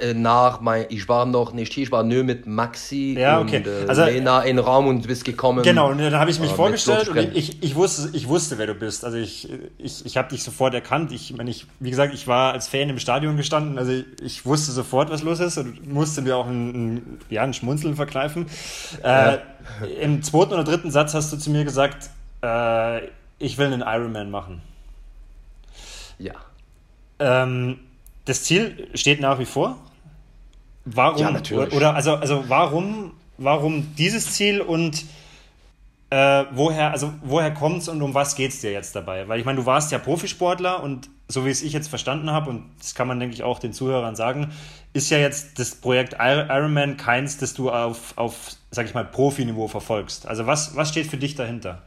Speaker 2: Äh, nach mein, ich war noch nicht hier, ich war nur mit Maxi
Speaker 1: ja, okay.
Speaker 2: und äh, also, Lena in den Raum und du bist gekommen.
Speaker 1: Genau, und dann habe ich mich äh, vorgestellt und ich, ich, wusste, ich wusste, wer du bist. Also ich, ich, ich habe dich sofort erkannt. Ich, wenn ich, wie gesagt, ich war als Fan im Stadion gestanden, also ich, ich wusste sofort, was los ist und musste mir auch ein, ein ja, ein Schmunzeln verkneifen. Ja. Äh, Im zweiten oder dritten Satz hast du zu mir gesagt, äh, ich will einen Ironman machen.
Speaker 2: Ja.
Speaker 1: Ähm, das Ziel steht nach wie vor. Warum? Ja, natürlich. Oder also, also warum, warum dieses Ziel und äh, woher, also woher kommt es und um was geht es dir jetzt dabei? Weil ich meine, du warst ja Profisportler und so wie es ich jetzt verstanden habe, und das kann man, denke ich, auch den Zuhörern sagen, ist ja jetzt das Projekt Ironman keins, das du auf, auf sag ich mal, Profiniveau verfolgst. Also was, was steht für dich dahinter?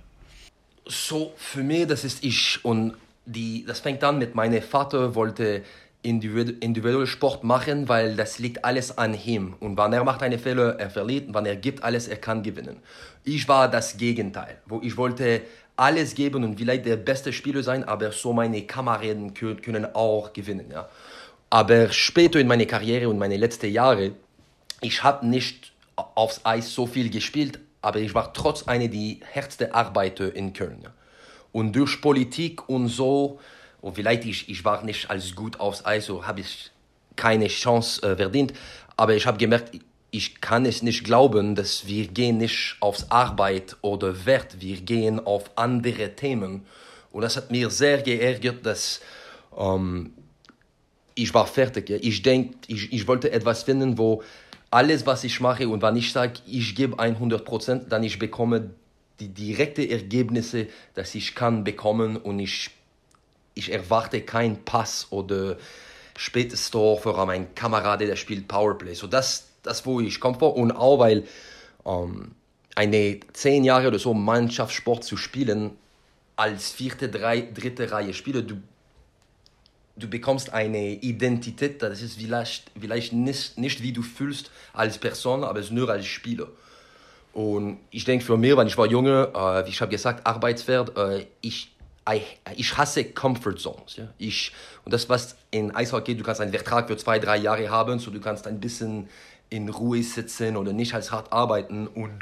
Speaker 2: So, für mich, das ist ich. Und die, das fängt an mit meinem Vater wollte individuellen Sport machen, weil das liegt alles an ihm. Und wenn er macht eine Fehler, er verliert. Wenn er gibt alles, er kann gewinnen. Ich war das Gegenteil, wo ich wollte alles geben und vielleicht der beste Spieler sein, aber so meine Kameraden können auch gewinnen. Ja. Aber später in meiner Karriere und meine letzten Jahre, ich habe nicht aufs Eis so viel gespielt, aber ich war trotz einer der härtesten Arbeiter in Köln. Ja. Und durch Politik und so, und vielleicht ich, ich war nicht als gut aufs Eis, so habe ich keine Chance äh, verdient, aber ich habe gemerkt, ich kann es nicht glauben, dass wir gehen nicht aufs Arbeit oder Wert, wir gehen auf andere Themen. Und das hat mir sehr geärgert, dass ähm, ich war fertig. Ja. Ich denke, ich, ich wollte etwas finden, wo alles, was ich mache und wenn ich sage, ich gebe 100 Prozent, dann ich bekomme die direkten Ergebnisse, dass ich kann bekommen und ich, ich erwarte keinen Pass oder spätes Tor für meinen Kamerad, der spielt Powerplay. So das, das wo ich komme vor und auch weil ähm, eine zehn Jahre oder so Mannschaftssport zu spielen als vierte, drei, dritte Reihe Spieler, du, du bekommst eine Identität, das ist vielleicht, vielleicht nicht, nicht wie du fühlst als Person, aber es nur als Spieler. Und ich denke für mich, wenn ich war junge, äh, wie ich habe gesagt, Arbeitswert, äh, ich, ich hasse Comfort Zones. Ja? Ich, und das, was in Eishockey, du kannst einen Vertrag für zwei, drei Jahre haben, so du kannst ein bisschen in Ruhe sitzen oder nicht als hart arbeiten. Und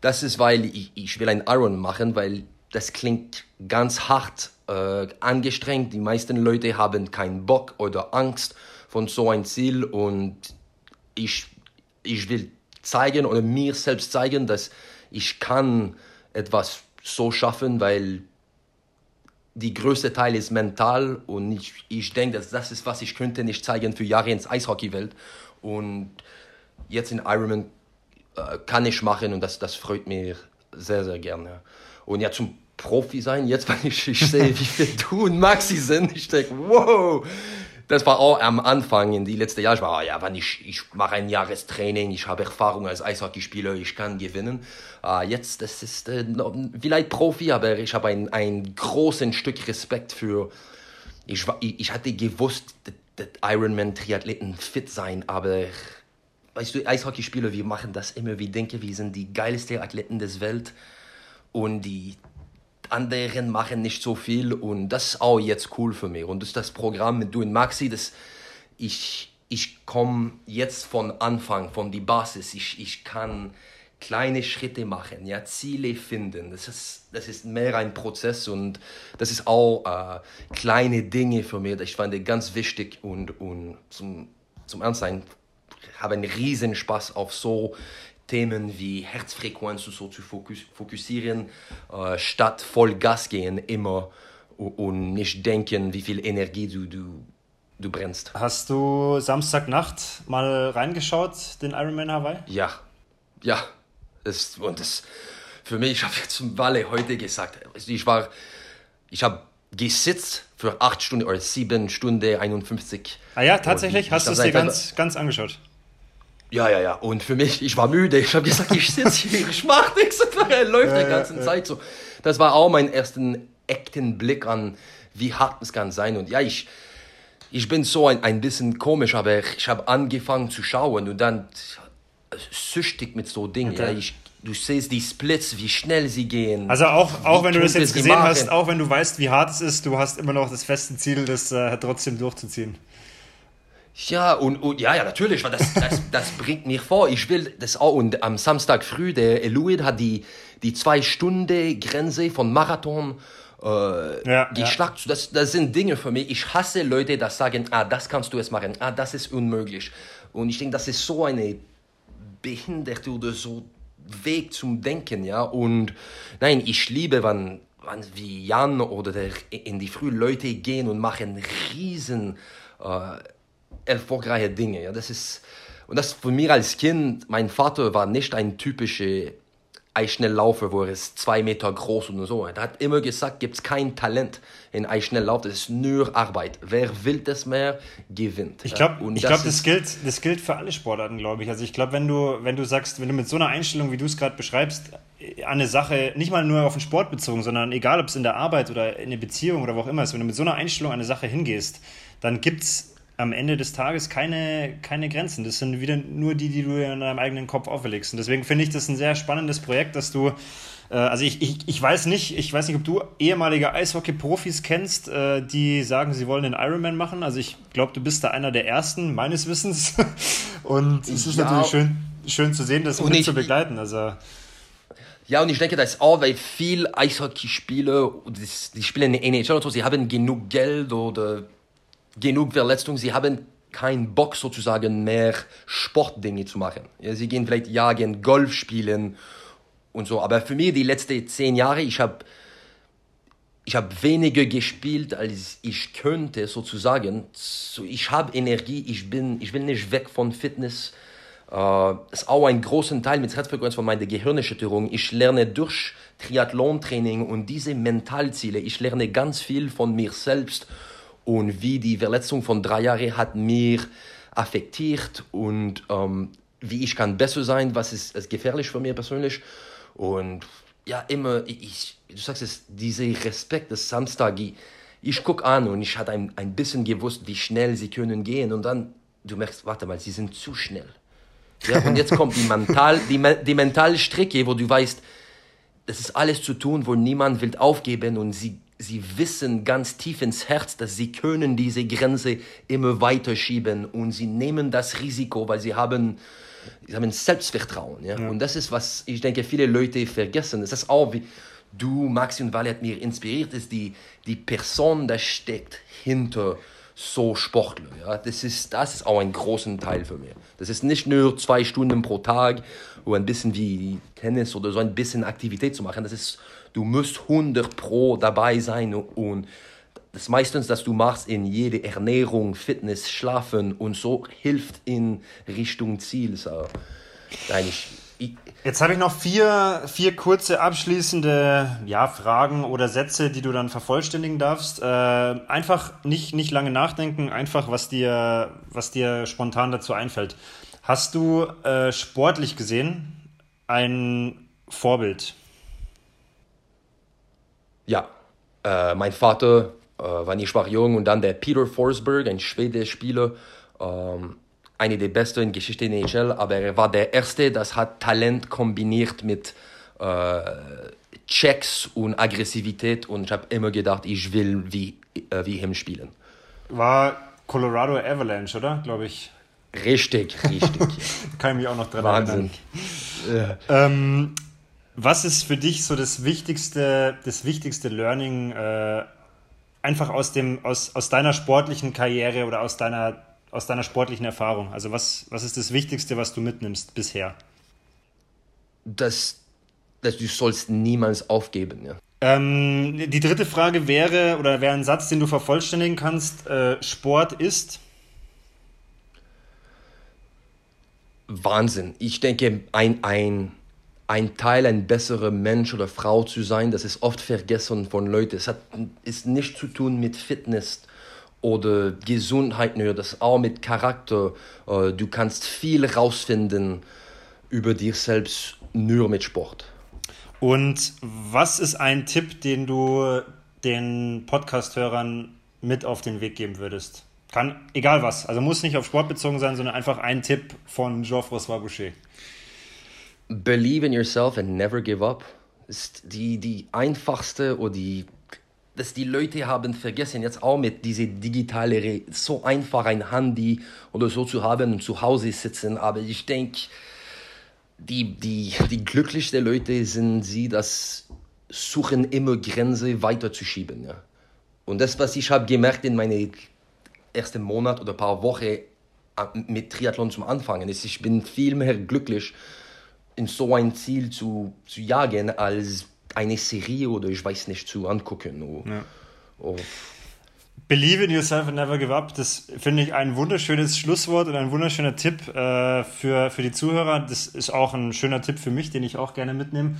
Speaker 2: das ist, weil ich, ich will ein Iron machen, weil das klingt ganz hart, äh, angestrengt. Die meisten Leute haben keinen Bock oder Angst von so ein Ziel und ich, ich will zeigen oder mir selbst zeigen, dass ich kann etwas so schaffen, weil die größte Teil ist mental und ich, ich denke, dass das ist, was ich könnte nicht zeigen für Jahre ins Eishockeywelt und jetzt in Ironman äh, kann ich machen und das, das freut mich sehr, sehr gerne. Und ja, zum Profi sein, jetzt, [laughs] wenn ich, ich sehe, wie viel du und Maxi sind, ich denke, wow, das war auch am Anfang, in die letzten Jahre, ich war, ja, wenn ich, ich mache ein Jahrestraining, ich habe Erfahrung als Eishockeyspieler, ich kann gewinnen. Uh, jetzt, das ist äh, vielleicht Profi, aber ich habe ein, ein großes Stück Respekt für, ich, ich hatte gewusst, dass Ironman-Triathleten fit sein, aber weißt du, Eishockeyspieler, wir machen das immer, wir denken, wir sind die geilsten Athleten des Welt und die anderen machen nicht so viel und das ist auch jetzt cool für mich. Und das ist das Programm mit Du und Maxi, das ich, ich komme jetzt von Anfang, von die Basis. Ich, ich kann kleine Schritte machen, ja, Ziele finden. Das ist, das ist mehr ein Prozess und das ist auch äh, kleine Dinge für mich, das ich fand ganz wichtig und, und zum, zum Ernst sein habe einen riesen Spaß auf so Themen wie Herzfrequenz und so zu fokus fokussieren, äh, statt voll Gas gehen immer und nicht denken, wie viel Energie du, du, du brennst.
Speaker 1: Hast du Samstagnacht mal reingeschaut, den Ironman Hawaii?
Speaker 2: Ja, ja. Das, und das für mich, ich habe jetzt zum Walle heute gesagt, ich war, ich habe gesitzt für acht Stunden oder sieben Stunden 51.
Speaker 1: Ah ja, tatsächlich? Hast du es dir ganz, ganz angeschaut?
Speaker 2: Ja, ja, ja. Und für mich, ich war müde. Ich habe gesagt, ich sitze hier, ich mache nichts. Er läuft äh, die ganze äh. Zeit so. Das war auch mein ersten echten Blick an, wie hart es kann sein. Und ja, ich, ich bin so ein, ein bisschen komisch, aber ich habe angefangen zu schauen und dann süchtig mit so Dingen. Okay. Ja, ich, du siehst die Splits, wie schnell sie gehen.
Speaker 1: Also auch, auch wenn du das jetzt gesehen hast, auch wenn du weißt, wie hart es ist, du hast immer noch das feste Ziel, das äh, trotzdem durchzuziehen.
Speaker 2: Ja, und, und, ja, ja, natürlich, weil das, das, das bringt mir vor. Ich will das auch. Und am Samstag früh, der Eluid hat die, die Zwei-Stunden-Grenze von Marathon äh, ja, geschlagt. Ja. Das, das sind Dinge für mich. Ich hasse Leute, die sagen, ah, das kannst du es machen, ah, das ist unmöglich. Und ich denke, das ist so eine behinderte oder so Weg zum Denken, ja. Und nein, ich liebe, wenn, wenn wie Jan oder der, in die frühen Leute gehen und machen riesen äh, erfolgreiche Dinge. Ja, das ist, und das für mich als Kind, mein Vater war nicht ein typischer Eisschnelllaufer, wo er ist zwei Meter groß und so. Er hat immer gesagt, gibt es kein Talent in Eisschnelllauf, das ist nur Arbeit. Wer will das mehr, gewinnt.
Speaker 1: Ich glaube, das, glaub, das, gilt, das gilt für alle Sportarten, glaube ich. Also ich glaube, wenn du, wenn du sagst, wenn du mit so einer Einstellung, wie du es gerade beschreibst, eine Sache, nicht mal nur auf den Sport bezogen, sondern egal, ob es in der Arbeit oder in der Beziehung oder wo auch immer ist, wenn du mit so einer Einstellung eine Sache hingehst, dann gibt es am Ende des Tages keine, keine Grenzen. Das sind wieder nur die, die du in deinem eigenen Kopf auferlegst. Und deswegen finde ich das ein sehr spannendes Projekt, dass du, äh, also ich, ich, ich weiß nicht, ich weiß nicht, ob du ehemalige Eishockey-Profis kennst, äh, die sagen, sie wollen den Ironman machen. Also ich glaube, du bist da einer der ersten, meines Wissens. [laughs] Und es ist ja. natürlich schön, schön zu sehen, das mit zu begleiten. Also
Speaker 2: ja, und ich denke, das ist auch, weil viele Eishockeyspieler, die spielen in der NHL und so, sie haben genug Geld oder genug Verletzungen, sie haben keinen Bock sozusagen mehr Sportdinge zu machen. Ja, sie gehen vielleicht jagen, Golf spielen und so. Aber für mich die letzten zehn Jahre, ich habe ich hab weniger gespielt, als ich könnte sozusagen. So, ich habe Energie, ich, bin, ich will nicht weg von Fitness. Uh, ist auch ein großer Teil mit Herzfrequenz von meiner Gehirnerschütterung. Ich lerne durch Triathlon-Training und diese Mentalziele, ich lerne ganz viel von mir selbst und wie die Verletzung von drei Jahren hat mir affektiert und ähm, wie ich kann besser sein, was ist, ist gefährlich für mich persönlich. Und ja, immer, ich, du sagst es, dieser Respekt des Samstag, ich, ich gucke an und ich hatte ein, ein bisschen gewusst, wie schnell sie können gehen und dann, du merkst, warte mal, sie sind zu schnell. Ja, und jetzt kommt die, mental, die, die mentale Strecke, wo du weißt, das ist alles zu tun, wo niemand will aufgeben und sie sie wissen ganz tief ins Herz, dass sie können diese Grenze immer weiter schieben und sie nehmen das Risiko, weil sie haben, sie haben Selbstvertrauen. Ja? ja. Und das ist, was ich denke, viele Leute vergessen. Das ist auch, wie du, Maxi und Wally hat mir inspiriert, ist die, die Person, die steckt hinter so Sportler. Ja? Das, ist, das ist auch ein großer Teil für mich. Das ist nicht nur zwei Stunden pro Tag, um ein bisschen wie Tennis oder so ein bisschen Aktivität zu machen. Das ist du musst 100 pro dabei sein und das meistens, dass du machst in jede Ernährung, Fitness, Schlafen und so hilft in Richtung Ziel. So.
Speaker 1: Jetzt habe ich noch vier, vier kurze abschließende ja, Fragen oder Sätze, die du dann vervollständigen darfst. Äh, einfach nicht, nicht lange nachdenken, einfach was dir, was dir spontan dazu einfällt. Hast du äh, sportlich gesehen ein Vorbild?
Speaker 2: Ja, äh, mein Vater äh, war nicht schwach jung und dann der Peter Forsberg, ein schwedischer Spieler, ähm, einer der besten in Geschichte in der NHL, aber er war der Erste, das hat Talent kombiniert mit äh, Checks und Aggressivität und ich habe immer gedacht, ich will wie, äh, wie ihm spielen.
Speaker 1: War Colorado Avalanche, oder? Glaube ich.
Speaker 2: Richtig, richtig. [laughs]
Speaker 1: Kann ich mich auch noch dran Wahnsinn. erinnern. Ja. Ähm, was ist für dich so das wichtigste, das wichtigste Learning äh, einfach aus, dem, aus, aus deiner sportlichen Karriere oder aus deiner, aus deiner sportlichen Erfahrung? Also was, was ist das Wichtigste, was du mitnimmst bisher?
Speaker 2: Das, dass du sollst niemals aufgeben. Ja.
Speaker 1: Ähm, die dritte Frage wäre, oder wäre ein Satz, den du vervollständigen kannst, äh, Sport ist?
Speaker 2: Wahnsinn. Ich denke, ein, ein ein Teil, ein besserer Mensch oder Frau zu sein, das ist oft vergessen von Leuten. Es hat ist nicht zu tun mit Fitness oder Gesundheit, nur das auch mit Charakter. Äh, du kannst viel rausfinden über dich selbst nur mit Sport.
Speaker 1: Und was ist ein Tipp, den du den Podcast-Hörern mit auf den Weg geben würdest? Kann, egal was, also muss nicht auf Sport bezogen sein, sondern einfach ein Tipp von Geoffroy Boucher.
Speaker 2: Believe in yourself and never give up ist die, die einfachste oder die, dass die Leute haben vergessen, jetzt auch mit diese digitale, so einfach ein Handy oder so zu haben und zu Hause sitzen. Aber ich denke, die, die, die glücklichsten Leute sind sie, das suchen immer Grenze weiterzuschieben. Ja. Und das, was ich habe gemerkt in meinen ersten Monat oder paar Wochen äh, mit Triathlon zum Anfangen, ist, ich bin viel mehr glücklich in so ein Ziel zu, zu jagen, als eine Serie oder ich weiß nicht zu angucken. Oder,
Speaker 1: ja. oder Believe in yourself and never give up. Das finde ich ein wunderschönes Schlusswort und ein wunderschöner Tipp äh, für, für die Zuhörer. Das ist auch ein schöner Tipp für mich, den ich auch gerne mitnehme.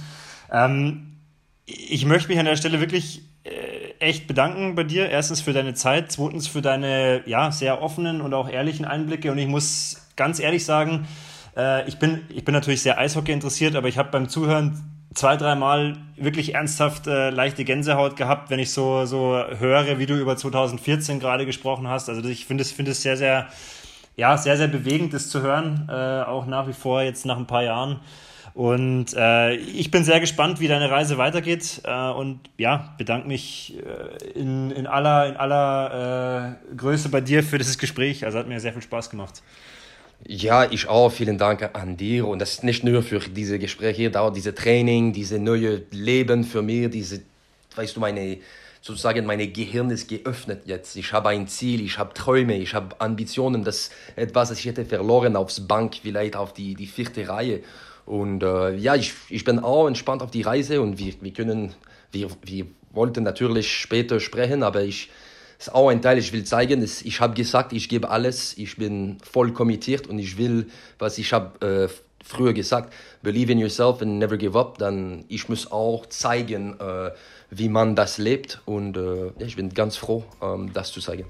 Speaker 1: Ähm, ich möchte mich an der Stelle wirklich äh, echt bedanken bei dir. Erstens für deine Zeit, zweitens für deine ja, sehr offenen und auch ehrlichen Einblicke. Und ich muss ganz ehrlich sagen, äh, ich, bin, ich bin natürlich sehr Eishockey interessiert, aber ich habe beim Zuhören zwei, dreimal wirklich ernsthaft äh, leichte Gänsehaut gehabt, wenn ich so, so höre, wie du über 2014 gerade gesprochen hast. Also ich finde es, finde es sehr, sehr, ja, sehr, sehr bewegend, das zu hören, äh, auch nach wie vor jetzt nach ein paar Jahren. Und äh, ich bin sehr gespannt, wie deine Reise weitergeht äh, und ja, bedanke mich äh, in, in aller, in aller äh, Größe bei dir für dieses Gespräch. Also hat mir sehr viel Spaß gemacht.
Speaker 2: Ja, ich auch. Vielen Dank an dir. Und das ist nicht nur für diese Gespräche dauert diese Training, diese neue Leben für mich, diese, weißt du, meine, sozusagen meine Gehirn ist geöffnet jetzt. Ich habe ein Ziel, ich habe Träume, ich habe Ambitionen, das etwas, das ich hätte verloren aufs Bank, vielleicht auf die, die vierte Reihe. Und äh, ja, ich, ich bin auch entspannt auf die Reise und wir, wir können, wir, wir wollten natürlich später sprechen, aber ich, ist auch ein Teil, ich will zeigen, ich habe gesagt, ich gebe alles, ich bin voll kommentiert und ich will, was ich habe äh, früher gesagt, believe in yourself and never give up, dann ich muss auch zeigen, äh, wie man das lebt und äh, ich bin ganz froh, ähm, das zu zeigen.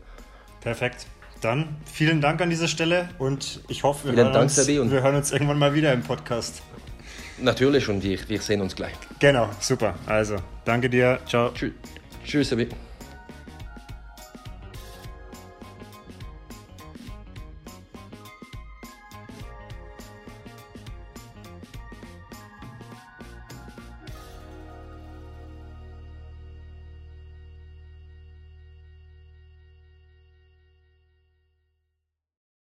Speaker 1: Perfekt. Dann vielen Dank an dieser Stelle und ich hoffe, wir, hören, Dank, uns, wir hören uns irgendwann mal wieder im Podcast.
Speaker 2: Natürlich und wir, wir sehen uns gleich.
Speaker 1: Genau, super. Also, danke dir. Ciao.
Speaker 2: Tschüss, Tschüss Sabi.